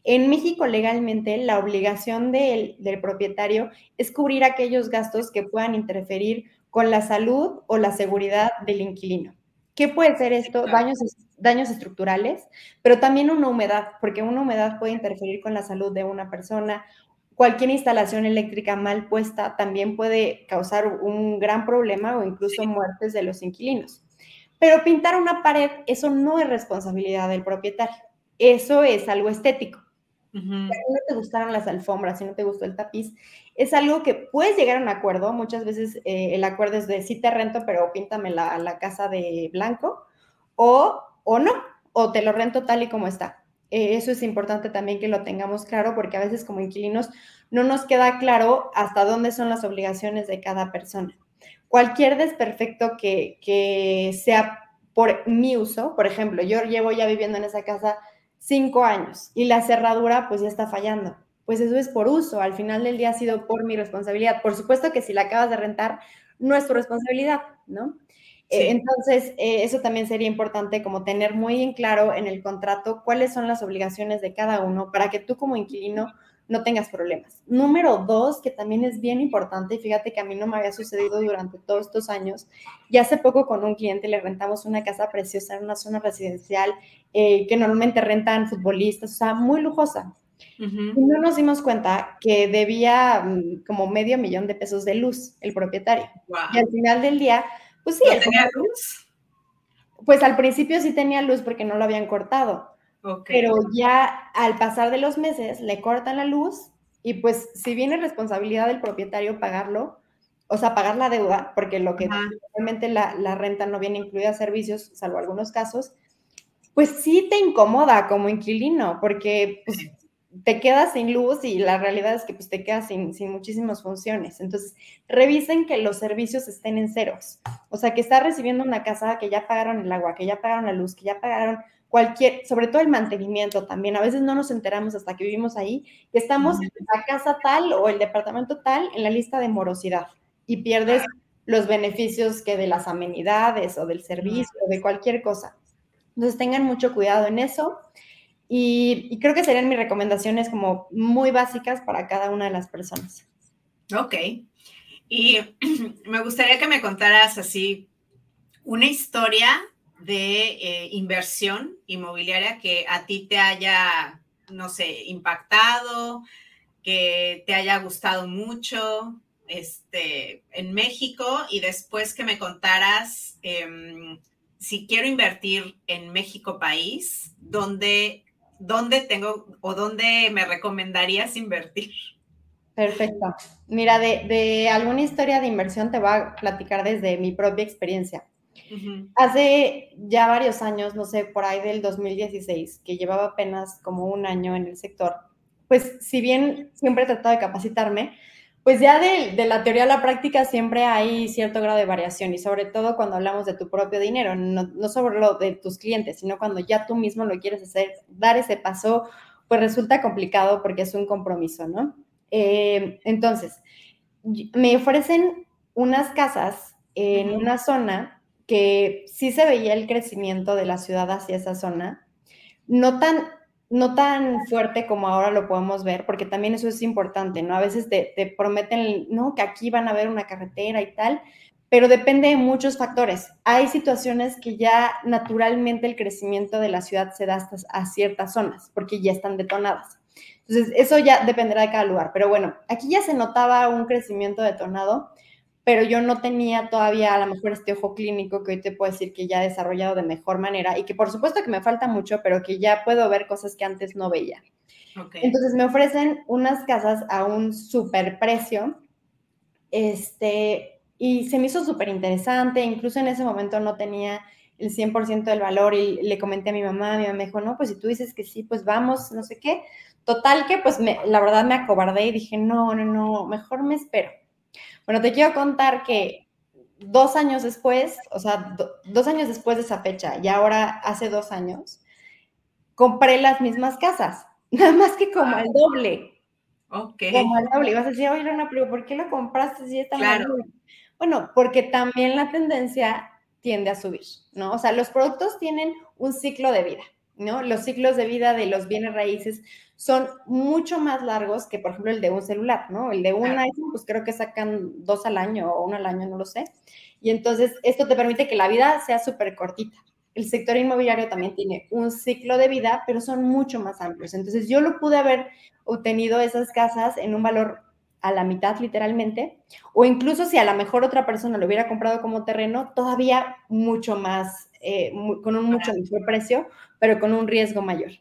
En México, legalmente, la obligación del, propietario es cubrir aquellos gastos que puedan interferir con la salud o la seguridad del inquilino. ¿Qué puede ser esto? Daños, daños estructurales, pero también una humedad, porque una humedad puede interferir con la salud de una persona. Cualquier instalación eléctrica mal puesta también puede causar un gran problema o incluso muertes de los inquilinos. Pero pintar una pared, eso no es responsabilidad del propietario eso es algo estético. Si no te gustaron las alfombras, si no te gustó el tapiz, es algo que puedes llegar a un acuerdo. Muchas veces eh, el acuerdo es de sí te rento, pero píntame la, la casa de blanco, o, o no, o te lo rento tal y como está. Eh, eso es importante también que lo tengamos claro, porque a veces como inquilinos no nos queda claro hasta dónde son las obligaciones de cada persona. Cualquier desperfecto que, que sea por mi uso, por ejemplo, yo llevo ya viviendo en esa casa cinco años y la cerradura pues ya está fallando. Pues eso es por uso, al final del día ha sido por mi responsabilidad. Por supuesto que si la acabas de rentar, no es tu responsabilidad, ¿no? Eh, entonces, eh, eso también sería importante como tener muy en claro en el contrato cuáles son las obligaciones de cada uno para que tú como inquilino no tengas problemas. Número dos, que también es bien importante, y fíjate que a mí no me había sucedido durante todos estos años, y hace poco con un cliente le rentamos una casa preciosa en una zona residencial eh, que normalmente rentan futbolistas, o sea, muy lujosa. Y no nos dimos cuenta que debía mm, como medio millón de pesos de luz el propietario. Y al final del día, pues sí. tenía luz? Pues al principio sí tenía luz porque no lo habían cortado pero ya al pasar de los meses le cortan la luz y pues si viene responsabilidad del propietario pagarlo, o sea, pagar la deuda, porque lo que realmente la, la, renta no viene incluida servicios, salvo algunos casos, pues sí te incomoda como inquilino, porque pues, te quedas sin luz y la realidad es que pues, te quedas sin, sin muchísimas funciones. Entonces, revisen que los servicios estén en ceros. O sea, que está recibiendo una casa que ya pagaron el agua, que ya pagaron la luz, que ya pagaron cualquier, sobre todo el mantenimiento también. A veces no nos enteramos hasta que vivimos ahí que estamos en la casa tal o el departamento tal en la lista de morosidad y pierdes los beneficios que de las amenidades o del servicio o de cualquier cosa. Entonces tengan mucho cuidado en eso y, creo que serían mis recomendaciones como muy básicas para cada una de las personas. Ok. Y [clears throat] me gustaría que me contaras así una historia de eh, inversión inmobiliaria que a ti te haya, no sé, impactado, que te haya gustado mucho este, en México y después que me contaras em, si quiero invertir en México país, ¿dónde, ¿dónde tengo o dónde me recomendarías invertir? Perfecto. Mira, de, alguna historia de inversión te voy a platicar desde mi propia experiencia. Hace ya varios años, no sé, por ahí del 2016, que llevaba apenas como un año en el sector, pues si bien siempre he tratado de capacitarme, pues ya de, la teoría a la práctica siempre hay cierto grado de variación y sobre todo cuando hablamos de tu propio dinero, no, no sobre lo de tus clientes, sino cuando ya tú mismo lo quieres hacer, dar ese paso, pues resulta complicado porque es un compromiso, ¿no? Eh, entonces, me ofrecen unas casas en una zona que sí se veía el crecimiento de la ciudad hacia esa zona, no tan, no tan fuerte como ahora lo podemos ver, porque también eso es importante, ¿no? A veces te, te prometen, ¿no? Que aquí van a haber una carretera y tal, pero depende de muchos factores. Hay situaciones que ya naturalmente el crecimiento de la ciudad se da hasta a ciertas zonas, porque ya están detonadas. Entonces, eso ya dependerá de cada lugar. Pero bueno, aquí ya se notaba un crecimiento detonado, pero yo no tenía todavía a lo mejor este ojo clínico que hoy te puedo decir que ya he desarrollado de mejor manera y que por supuesto que me falta mucho, pero que ya puedo ver cosas que antes no veía. Entonces me ofrecen unas casas a un super precio, este, y se me hizo súper interesante, incluso en ese momento no tenía el 100% del valor y le comenté a mi mamá, mi mamá me dijo, no, pues si tú dices que sí, pues vamos, no sé qué. Total que pues me, la verdad me acobardé y dije, no, no, no, mejor me espero. Bueno, te quiero contar que dos años después, o sea, dos años después de esa fecha y ahora hace dos años, compré las mismas casas, [laughs] nada más que como el doble. Ok. Como el doble. Y vas a decir, oye, Luna, pero ¿por qué lo compraste si está claro. Bueno, porque también la tendencia tiende a subir, ¿no? O sea, los productos tienen un ciclo de vida. ¿No? Los ciclos de vida de los bienes raíces son mucho más largos que, por ejemplo, el de un celular, ¿no? El de un iPhone, pues creo que sacan dos al año o uno al año, no lo sé. Y entonces esto te permite que la vida sea súper cortita. El sector inmobiliario también tiene un ciclo de vida, pero son mucho más amplios. Entonces yo lo pude haber obtenido esas casas en un valor a la mitad literalmente, o incluso si a lo mejor otra persona lo hubiera comprado como terreno, todavía mucho más, eh, con un mucho mejor precio, pero con un riesgo mayor.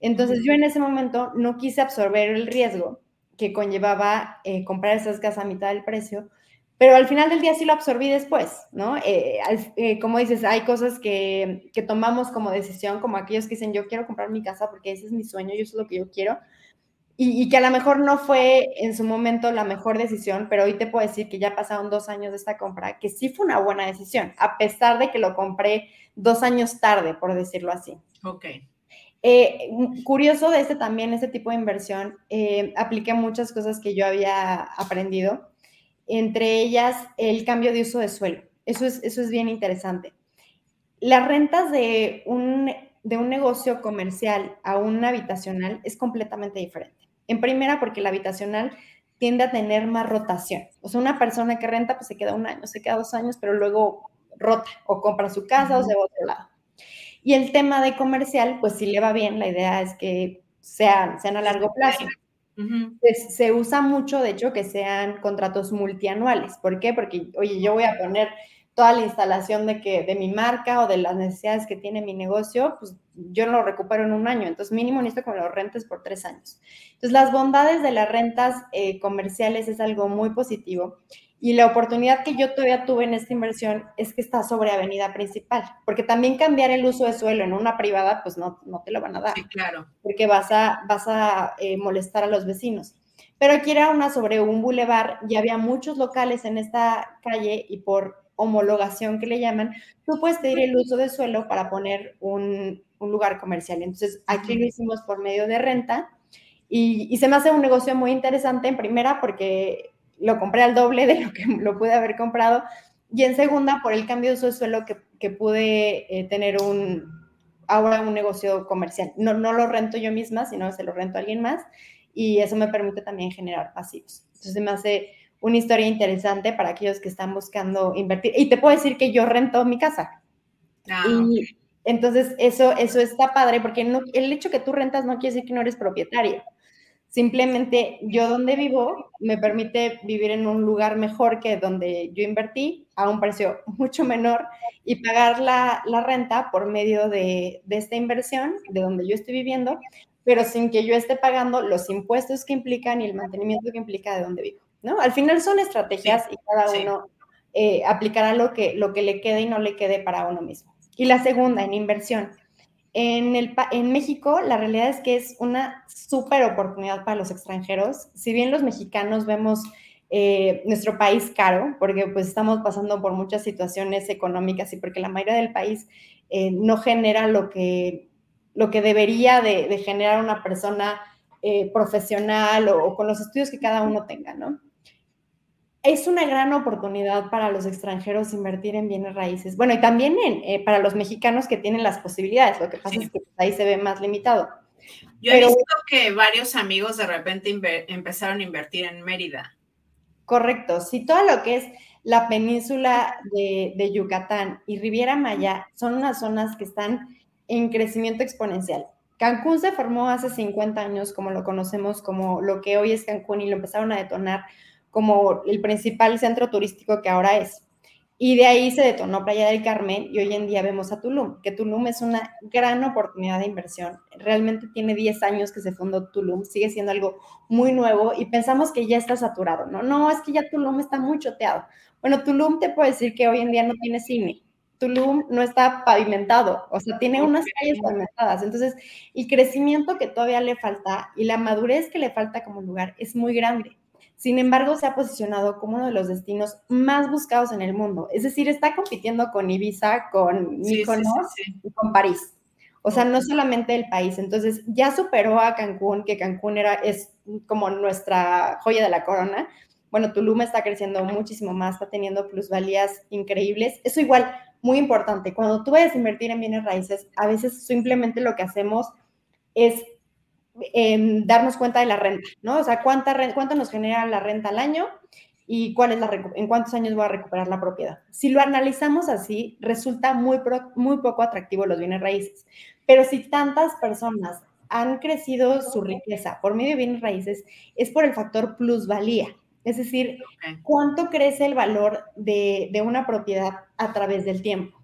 Entonces yo en ese momento no quise absorber el riesgo que conllevaba eh, comprar esas casas a mitad del precio, pero al final del día sí lo absorbí después, ¿no? Eh, como dices, hay cosas que, que tomamos como decisión, como aquellos que dicen, yo quiero comprar mi casa porque ese es mi sueño, yo eso es lo que yo quiero, y, que a lo mejor no fue en su momento la mejor decisión, pero hoy te puedo decir que ya pasaron dos años de esta compra, que sí fue una buena decisión, a pesar de que lo compré dos años tarde, por decirlo así. Ok. Eh, curioso de este también, este tipo de inversión, eh, apliqué muchas cosas que yo había aprendido, entre ellas el cambio de uso de suelo. Eso es, eso es bien interesante. Las rentas de un, de un negocio comercial a un habitacional es completamente diferente. En primera, porque la habitacional tiende a tener más rotación. O sea, una persona que renta, pues se queda un año, se queda dos años, pero luego rota o compra su casa o se va a otro lado. Y el tema de comercial, pues si le va bien, la idea es que sean, sean a largo plazo. pues, se usa mucho, de hecho, que sean contratos multianuales. ¿Por qué? Porque, oye, yo voy a poner toda la instalación de, que, de mi marca o de las necesidades que tiene mi negocio, pues yo lo recupero en un año. Entonces, mínimo necesito que me lo rentes por tres años. Entonces, las bondades de las rentas eh, comerciales es algo muy positivo. Y la oportunidad que yo todavía tuve en esta inversión es que está sobre avenida principal, porque también cambiar el uso de suelo en una privada, pues no, no te lo van a dar. Sí, claro. Porque vas a, vas a eh, molestar a los vecinos. Pero aquí era una sobre un bulevar y había muchos locales en esta calle y por homologación que le llaman, tú puedes pedir el uso de suelo para poner un, lugar comercial. Entonces, aquí lo hicimos por medio de renta y, se me hace un negocio muy interesante en primera porque lo compré al doble de lo que [laughs] lo pude haber comprado y en segunda por el cambio de uso de suelo que, pude eh, tener un, ahora un negocio comercial. No, no lo rento yo misma, sino se lo rento a alguien más y eso me permite también generar pasivos. Entonces, se me hace una historia interesante para aquellos que están buscando invertir. Y te puedo decir que yo rento mi casa. Ah, y entonces eso, eso está padre porque no, el hecho que tú rentas no quiere decir que no eres propietario. Simplemente yo donde vivo me permite vivir en un lugar mejor que donde yo invertí a un precio [laughs] mucho menor y pagar la, la renta por medio de, de, esta inversión de donde yo estoy viviendo, pero sin que yo esté pagando los impuestos que implican y el mantenimiento que implica de donde vivo. ¿No? Al final son estrategias y cada uno eh, aplicará lo que, lo que le quede y no le quede para uno mismo. Y la segunda, en inversión en, el, en México, la realidad es que es una súper oportunidad para los extranjeros. Si bien los mexicanos vemos eh, nuestro país caro, porque pues estamos pasando por muchas situaciones económicas y porque la mayoría del país eh, no genera lo que, lo que debería de, generar una persona eh, profesional o, o, con los estudios que cada uno tenga, ¿no? Es una gran oportunidad para los extranjeros invertir en bienes raíces. Bueno, y también eh, para los mexicanos que tienen las posibilidades. Lo que pasa es que ahí se ve más limitado. Yo he visto que varios amigos de repente empezaron a invertir en Mérida. Correcto. Si todo lo que es la península de, de Yucatán y Riviera Maya son unas zonas que están en crecimiento exponencial. Cancún se formó hace 50 años, como lo conocemos, como lo que hoy es Cancún, y lo empezaron a detonar como el principal centro turístico que ahora es. Y de ahí se detonó Playa del Carmen y hoy en día vemos a Tulum, que Tulum es una gran oportunidad de inversión. Realmente tiene 10 años que se fundó Tulum, sigue siendo algo muy nuevo y pensamos que ya está saturado, ¿no? No, es que ya Tulum está muy choteado. Bueno, Tulum te puedo decir que hoy en día no tiene cine. Tulum no está pavimentado, o sea, tiene unas calles pavimentadas. Entonces, el crecimiento que todavía le falta y la madurez que le falta como lugar es muy grande. Sin embargo, se ha posicionado como uno de los destinos más buscados en el mundo. Es decir, está compitiendo con Ibiza, con Mykonos y con París. O sea, no solamente el país. Entonces, ya superó a Cancún, que Cancún era, es como nuestra joya de la corona. Bueno, Tulum está creciendo muchísimo más, está teniendo plusvalías increíbles. Eso igual, muy importante. Cuando tú vayas a invertir en bienes raíces, a veces simplemente lo que hacemos es darnos cuenta de la renta, ¿no? O sea, ¿cuánta cuánto nos genera la renta al año y cuál es la en cuántos años voy a recuperar la propiedad. Si lo analizamos así, resulta muy, muy poco atractivo los bienes raíces. Pero si tantas personas han crecido su riqueza por medio de bienes raíces, es por el factor plusvalía. Es decir, cuánto crece el valor de, de una propiedad a través del tiempo.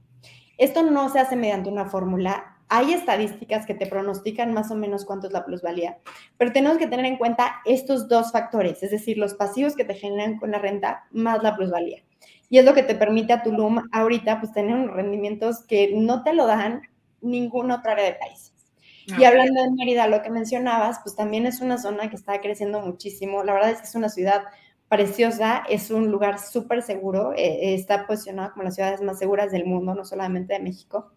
Esto no se hace mediante una fórmula, hay estadísticas que te pronostican más o menos cuánto es la plusvalía, pero tenemos que tener en cuenta estos dos factores, es decir, los pasivos que te generan con la renta más la plusvalía. Y es lo que te permite a Tulum ahorita pues tener unos rendimientos que no te lo dan ninguna otra área del país. Y hablando de Mérida, lo que mencionabas, pues también es una zona que está creciendo muchísimo. La verdad es que es una ciudad preciosa, es un lugar súper seguro, eh, está posicionado como las ciudades más seguras del mundo, no solamente de México.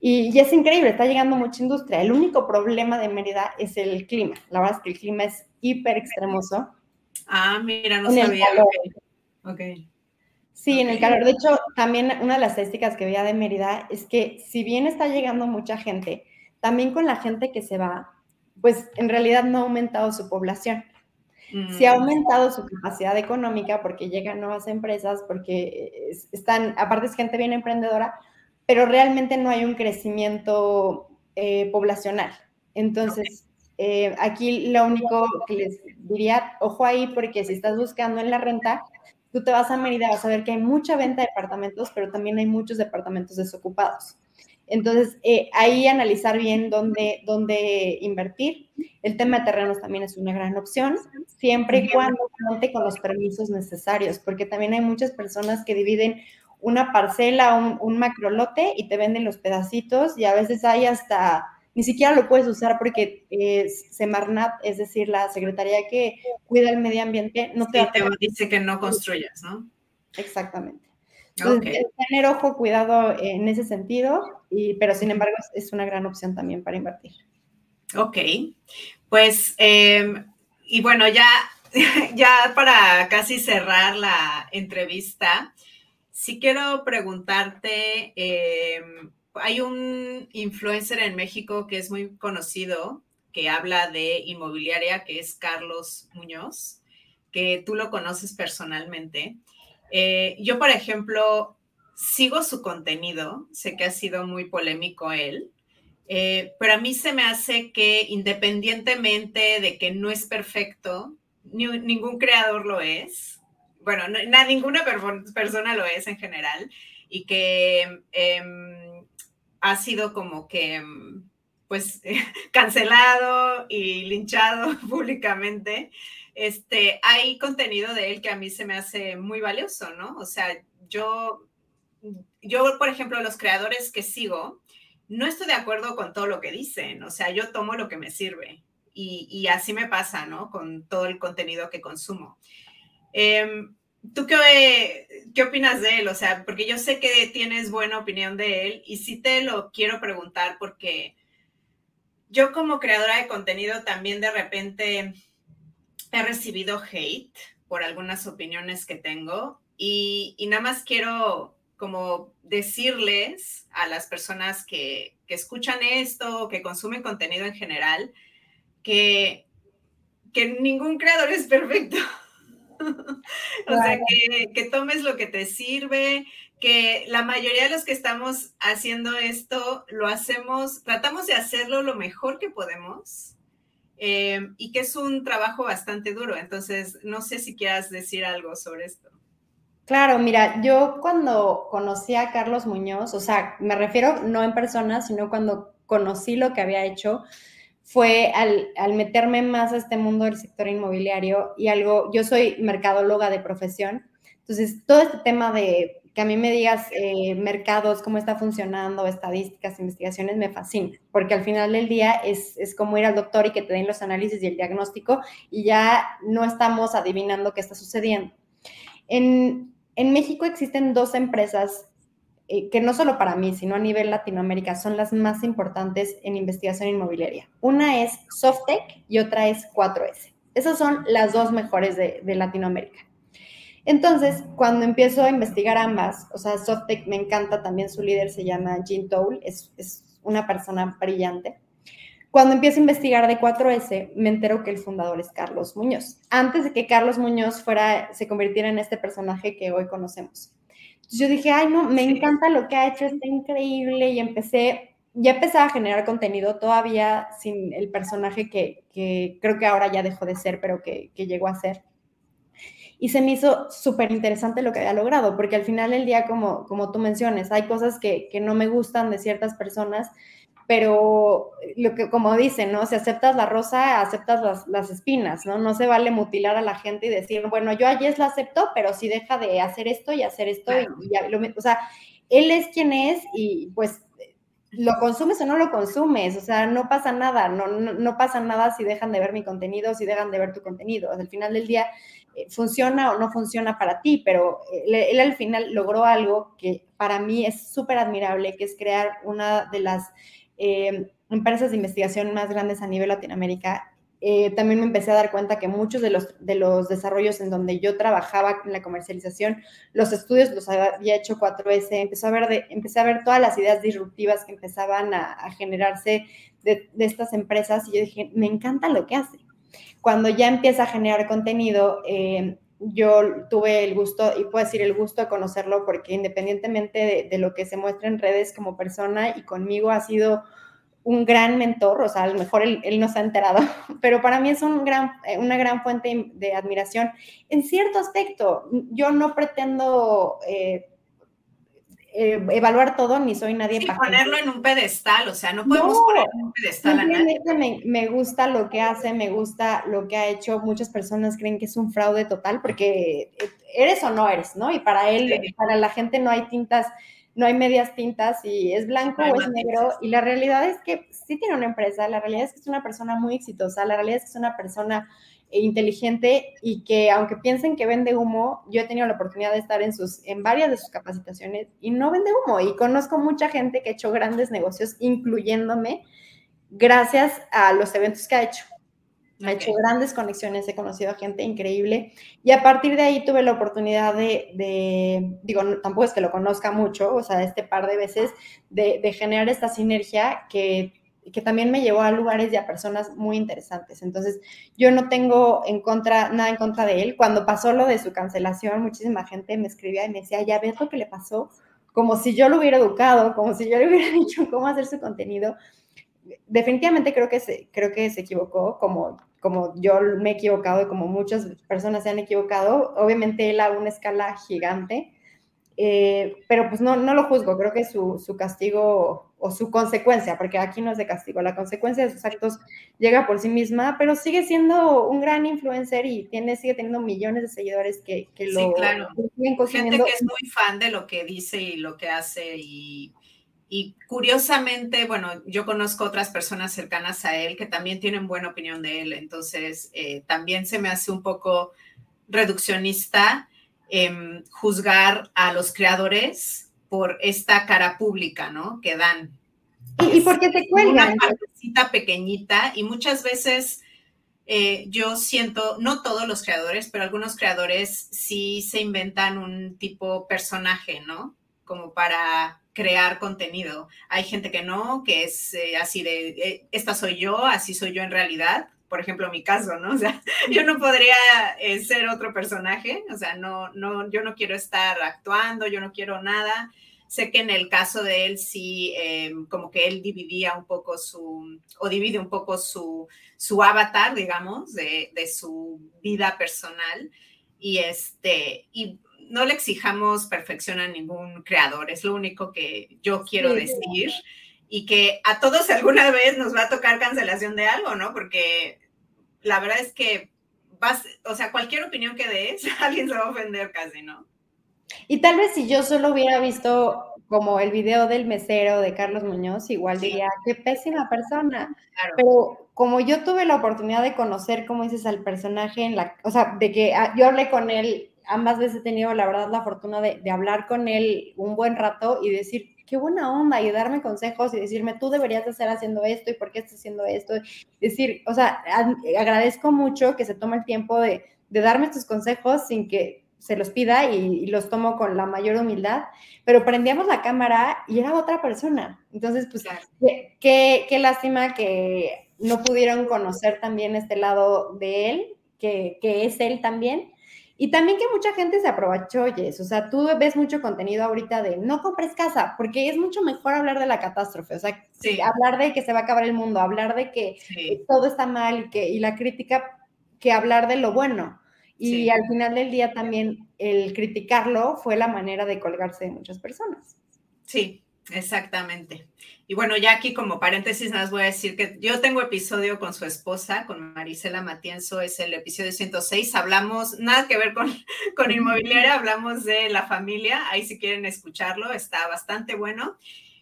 Y, es increíble, está llegando mucha industria. El único problema de Mérida es el clima. La verdad es que el clima es hiper extremoso. Ah, mira, no sabía. Ok. Sí, en el calor. De hecho, también una de las estadísticas que veía de Mérida es que si bien está llegando mucha gente, también con la gente que se va, pues en realidad no ha aumentado su población. Sí ha mm. aumentado su capacidad económica porque llegan nuevas empresas, porque están, aparte es gente bien emprendedora, pero realmente no hay un crecimiento eh, poblacional. Entonces, eh, aquí lo único que les diría, ojo ahí, porque si estás buscando en la renta, tú te vas a Mérida, vas a ver que hay mucha venta de departamentos, pero también hay muchos departamentos desocupados. Entonces, eh, ahí analizar bien dónde, dónde invertir. El tema de terrenos también es una gran opción, siempre y cuando cuente con los permisos necesarios, porque también hay muchas personas que dividen una parcela, un, un macrolote y te venden los pedacitos y a veces hay hasta, ni siquiera lo puedes usar porque es Semarnat, es decir, la secretaría que cuida el medio ambiente, no te, te dice que no construyas, ¿no? Exactamente. Entonces, tener ojo, cuidado en ese sentido, y, pero sin embargo es, una gran opción también para invertir. Ok, pues, em, y bueno, ya, [laughs] ya para casi cerrar la entrevista, sí quiero preguntarte, em, hay un influencer en México que es muy conocido, que habla de inmobiliaria, que es Carlos Muñoz. que tú lo conoces personalmente. Eh, yo, por ejemplo, sigo su contenido, sé que ha sido muy polémico él, eh, pero a mí se me hace que independientemente de que no es perfecto, ningún creador lo es, bueno, ninguna persona lo es en general, y que em, ha sido como que, em, pues, [laughs] cancelado y linchado [laughs] públicamente. Este, hay contenido de él que a mí se me hace muy valioso, ¿no? O sea, yo yo, por ejemplo, los creadores que sigo, no estoy de acuerdo con todo lo que dicen, o sea, yo tomo lo que me sirve y, así me pasa, ¿no? Con todo el contenido que consumo. Em, ¿Tú qué, qué opinas de él? O sea, porque yo sé que tienes buena opinión de él y sí te lo quiero preguntar porque yo como creadora de contenido también de repente he recibido hate por algunas opiniones que tengo y, nada más quiero como decirles a las personas que, escuchan esto, que consumen contenido en general, que, que ningún creador es perfecto. [laughs] [laughs] o sea, que, que, tomes lo que te sirve, que la mayoría de los que estamos haciendo esto lo hacemos, tratamos de hacerlo lo mejor que podemos eh, y que es un trabajo bastante duro. Entonces, no sé si quieras decir algo sobre esto. Claro, mira, yo cuando conocí a Carlos Muñoz, o sea, me refiero no en persona, sino cuando conocí lo que había hecho, fue al, meterme más a este mundo del sector inmobiliario y algo, yo soy mercadóloga de profesión, entonces todo este tema de que a mí me digas eh, mercados, cómo está funcionando, estadísticas, investigaciones, me fascina, porque al final del día es, es como ir al doctor y que te den los análisis y el diagnóstico y ya no estamos adivinando qué está sucediendo. En, en México existen dos empresas eh, que no solo para mí, sino a nivel Latinoamérica, son las más importantes en investigación inmobiliaria. Una es Softec y otra es 4S. Esas son las dos mejores de, Latinoamérica. Entonces, cuando empiezo a investigar ambas, o sea, Softec me encanta, también su líder se llama Jean Toll, es, es una persona brillante. Cuando empiezo a investigar de 4S, me entero que el fundador es Carlos Muñoz, antes de que Carlos Muñoz fuera, se convirtiera en este personaje que hoy conocemos. Entonces yo dije, ay, no, me encanta lo que ha hecho, está increíble, y empecé, ya empezaba a generar contenido todavía sin el personaje que, que creo que ahora ya dejó de ser, pero que, que llegó a ser. Y se me hizo súper interesante lo que había logrado, porque al final del día, como, como tú mencionas, hay cosas que, que no me gustan de ciertas personas, pero lo que como dicen, ¿no? Si aceptas la rosa, aceptas las, espinas, ¿no? No se vale mutilar a la gente y decir, bueno, yo a Jess la acepto, pero si deja de hacer esto y hacer esto y, ya lo, o sea, él es quien es y pues lo consumes o no lo consumes, o sea, no pasa nada, no, no, pasa nada si dejan de ver mi contenido, si dejan de ver tu contenido. Al final del día eh, funciona o no funciona para ti, pero él, él al final logró algo que para mí es súper admirable, que es crear una de las eh, empresas de investigación más grandes a nivel Latinoamérica, eh, también me empecé a dar cuenta que muchos de los, de los desarrollos en donde yo trabajaba en la comercialización, los estudios los había hecho 4S, empezó a ver de, empecé a ver todas las ideas disruptivas que empezaban a, generarse de, estas empresas y yo dije, me encanta lo que hace. Cuando ya empieza a generar contenido, eh, yo tuve el gusto, y puedo decir el gusto de conocerlo, porque independientemente de, lo que se muestra en redes como persona y conmigo ha sido un gran mentor, o sea, a lo mejor él, no se ha enterado, [laughs] pero para mí es un gran, eh, una gran fuente de admiración en cierto aspecto. Yo no pretendo eh, eh, evaluar todo, ni soy nadie para ponerlo en un pedestal, o sea, no podemos ponerlo en un pedestal a nadie. Me, me, gusta lo que hace, me gusta lo que ha hecho. Muchas personas creen que es un fraude total porque eh, eres o no eres, ¿no? Y para él, para la gente no hay tintas, no hay medias tintas y es blanco o es negro. Y la realidad es que sí tiene una empresa, la realidad es que es una persona muy exitosa, la realidad es que es una persona e inteligente y que aunque piensen que vende humo, yo he tenido la oportunidad de estar en, sus, en varias de sus capacitaciones y no vende humo. Y conozco mucha gente que ha hecho grandes negocios, incluyéndome, gracias a los eventos que ha hecho. Ha hecho grandes conexiones, he conocido a gente increíble. Y a partir de ahí tuve la oportunidad de, digo, tampoco es que lo conozca mucho, o sea, este par de veces, de, de generar esta sinergia que que también me llevó a lugares y a personas muy interesantes. Entonces, yo no tengo en contra, nada en contra de él. Cuando pasó lo de su cancelación, muchísima gente me escribía y me decía, ya ves lo que le pasó, como si yo lo hubiera educado, como si yo le hubiera [laughs] dicho cómo hacer su contenido. Definitivamente creo que se, creo que se equivocó, como, como yo me he equivocado y como muchas personas se han equivocado. Obviamente él a una escala gigante, eh, pero pues no, no lo juzgo, creo que su, su, castigo o su consecuencia, porque aquí no es de castigo, la consecuencia de sus actos llega por sí misma, pero sigue siendo un gran influencer y tiene, sigue teniendo millones de seguidores que, que lo sí, claro. Gente que es muy fan de lo que dice y lo que hace y, y curiosamente, bueno, yo conozco otras personas cercanas a él que también tienen buena opinión de él, entonces eh, también se me hace un poco reduccionista eh, juzgar a los creadores por esta cara pública, ¿no? Que dan. Y, y porque te cuelgan. Una partecita pequeñita y muchas veces eh, yo siento, no todos los creadores, pero algunos creadores sí se inventan un tipo personaje, ¿no? Como para crear contenido. Hay gente que no, que es eh, así de, eh, esta soy yo, así soy yo en realidad, por ejemplo, mi caso, ¿no? [laughs] O sea, yo no podría eh, ser otro personaje, o sea, no, no, yo no quiero estar actuando, yo no quiero nada. Sé que en el caso de él sí, eh, como que él dividía un poco su, o divide un poco su, su avatar, digamos, de, de su vida personal. Y este, y no le exijamos perfección a ningún creador, es lo único que yo quiero sí, decir. Sí y que a todos [laughs] alguna vez nos va a tocar cancelación de algo, ¿no? Porque la verdad es que vas, o sea, cualquier opinión que des, [laughs] alguien se va a ofender casi, ¿no? Y tal vez si yo solo hubiera visto como el video del mesero de Carlos Muñoz, igual sí. diría, qué pésima persona. Claro. Pero como yo tuve la oportunidad de conocer, como dices, al personaje en la, o sea, de que ah, yo hablé con él, ambas veces he tenido la verdad la fortuna de, de hablar con él un buen rato y decir, qué buena onda y darme consejos y decirme, tú deberías de estar haciendo esto y por qué estás haciendo esto. Decir, o sea, agradezco mucho que se tome el tiempo de, de darme estos consejos sin que se los pida y, y, los tomo con la mayor humildad, pero prendíamos la cámara y era otra persona. Entonces, pues, qué, qué, lástima que no pudieron conocer también este lado de él, que, que es él también, y también que mucha gente se aprovechó, Jess. O sea, tú ves mucho contenido ahorita de no compres casa, porque es mucho mejor hablar de la catástrofe. O sea, sí. hablar de que se va a acabar el mundo, hablar de que sí. todo está mal y, que, y la crítica, que hablar de lo bueno. Y sí. al final del día también el criticarlo fue la manera de colgarse de muchas personas. Sí, Exactamente. Y bueno, ya aquí como paréntesis, nada más voy a decir que yo tengo episodio con su esposa, con Marisela Matienzo, es el episodio 106. Hablamos, nada que ver con, [laughs] con inmobiliaria, hablamos de la familia. Ahí si quieren escucharlo, está bastante bueno.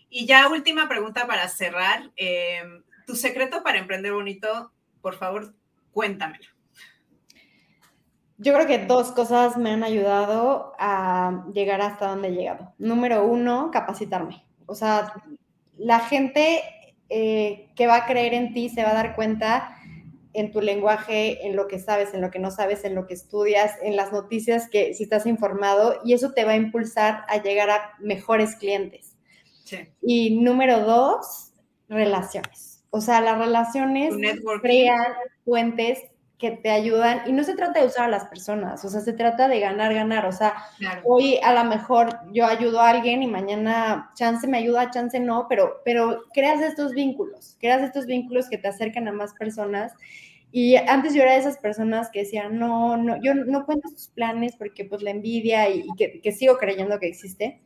Y ya última pregunta para cerrar. Eh, tu secreto para emprender bonito, por favor, cuéntamelo. Yo creo que dos cosas me han ayudado a llegar hasta donde he llegado. Número uno, capacitarme o sea, la gente eh, que va a creer en ti se va a dar cuenta en tu lenguaje, en lo que sabes, en lo que no sabes, en lo que estudias, en las noticias que si estás informado, y eso te va a impulsar a llegar a mejores clientes. Sí. Y número dos, relaciones. O sea, las relaciones crean puentes que te ayudan y no se trata de usar a las personas, o sea, se trata de ganar, ganar, o sea, claro. hoy a lo mejor yo ayudo a alguien y mañana chance me ayuda, chance no, pero, pero creas estos vínculos, creas estos vínculos que te acercan a más personas y antes yo era de esas personas que decían, no, no, yo no cuento tus planes porque pues la envidia y, y que, que sigo creyendo que existe,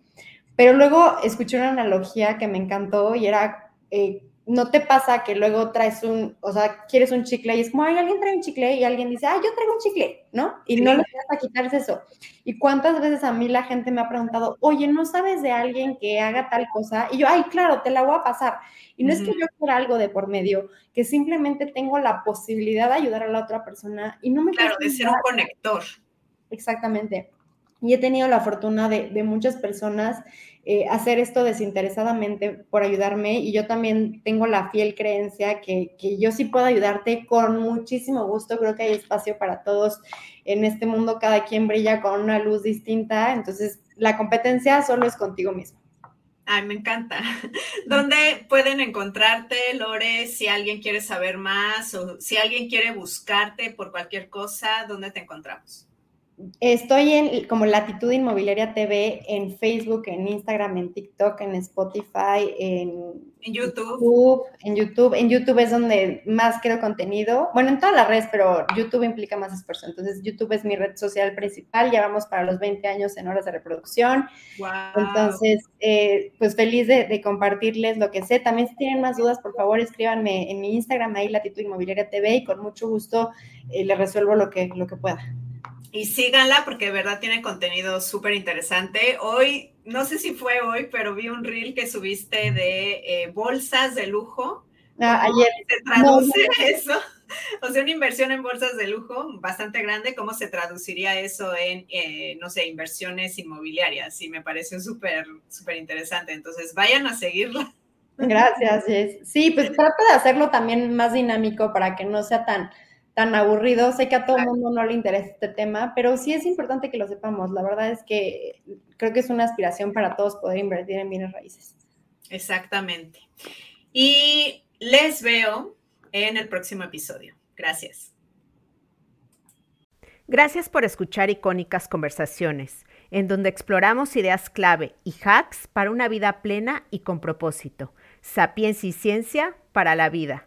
pero luego escuché una analogía que me encantó y era... Eh, no te pasa que luego traes un, o sea, quieres un chicle y es como, ay, alguien trae un chicle y alguien dice, ay, yo traigo un chicle, ¿no? Y sí. no le vas a quitarse eso. Y cuántas veces a mí la gente me ha preguntado, oye, ¿no sabes de alguien que haga tal cosa? Y yo, ay, claro, te la voy a pasar. Y no uh -huh. es que yo quiera algo de por medio, que simplemente tengo la posibilidad de ayudar a la otra persona y no me... Claro, de ser un conector. Exactamente. Y he tenido la fortuna de, de muchas personas eh, hacer esto desinteresadamente por ayudarme y yo también tengo la fiel creencia que, que, yo sí puedo ayudarte con muchísimo gusto, creo que hay espacio para todos en este mundo, cada quien brilla con una luz distinta, entonces la competencia solo es contigo mismo. Ay, me encanta. [laughs] ¿Dónde pueden encontrarte, Lore, si alguien quiere saber más o si alguien quiere buscarte por cualquier cosa? ¿Dónde te encontramos? Estoy en como Latitud Inmobiliaria TV en Facebook, en Instagram, en TikTok, en Spotify, en, YouTube. En YouTube. En YouTube es donde más creo contenido. Bueno, en todas las redes, pero YouTube implica más esfuerzo. Entonces, YouTube es mi red social principal. Ya vamos para los 20 años en horas de reproducción. Entonces, eh, pues feliz de, compartirles lo que sé. También si tienen más dudas, por favor, escríbanme en mi Instagram, ahí Latitud Inmobiliaria TV, y con mucho gusto eh, les resuelvo lo que, lo que pueda y síganla porque de verdad tiene contenido súper interesante. Hoy, no sé si fue hoy, pero vi un reel que subiste de eh, bolsas de lujo. Ah, ayer. ¿Se traduce eso? [laughs] O sea, una inversión en bolsas de lujo bastante grande, ¿cómo se traduciría eso en, eh, no sé, inversiones inmobiliarias? Y me pareció súper, súper interesante. Entonces, vayan a seguirla. Gracias, Jess. Sí, pues [laughs] trata de hacerlo también más dinámico para que no sea tan tan aburrido. Sé que a todo el mundo no le interesa este tema, pero sí es importante que lo sepamos. La verdad es que creo que es una aspiración para todos poder invertir en bienes raíces. Exactamente. Y les veo en el próximo episodio. Gracias. Gracias por escuchar icónicas conversaciones, en donde exploramos ideas clave y hacks para una vida plena y con propósito. Sapiencia y ciencia para la vida.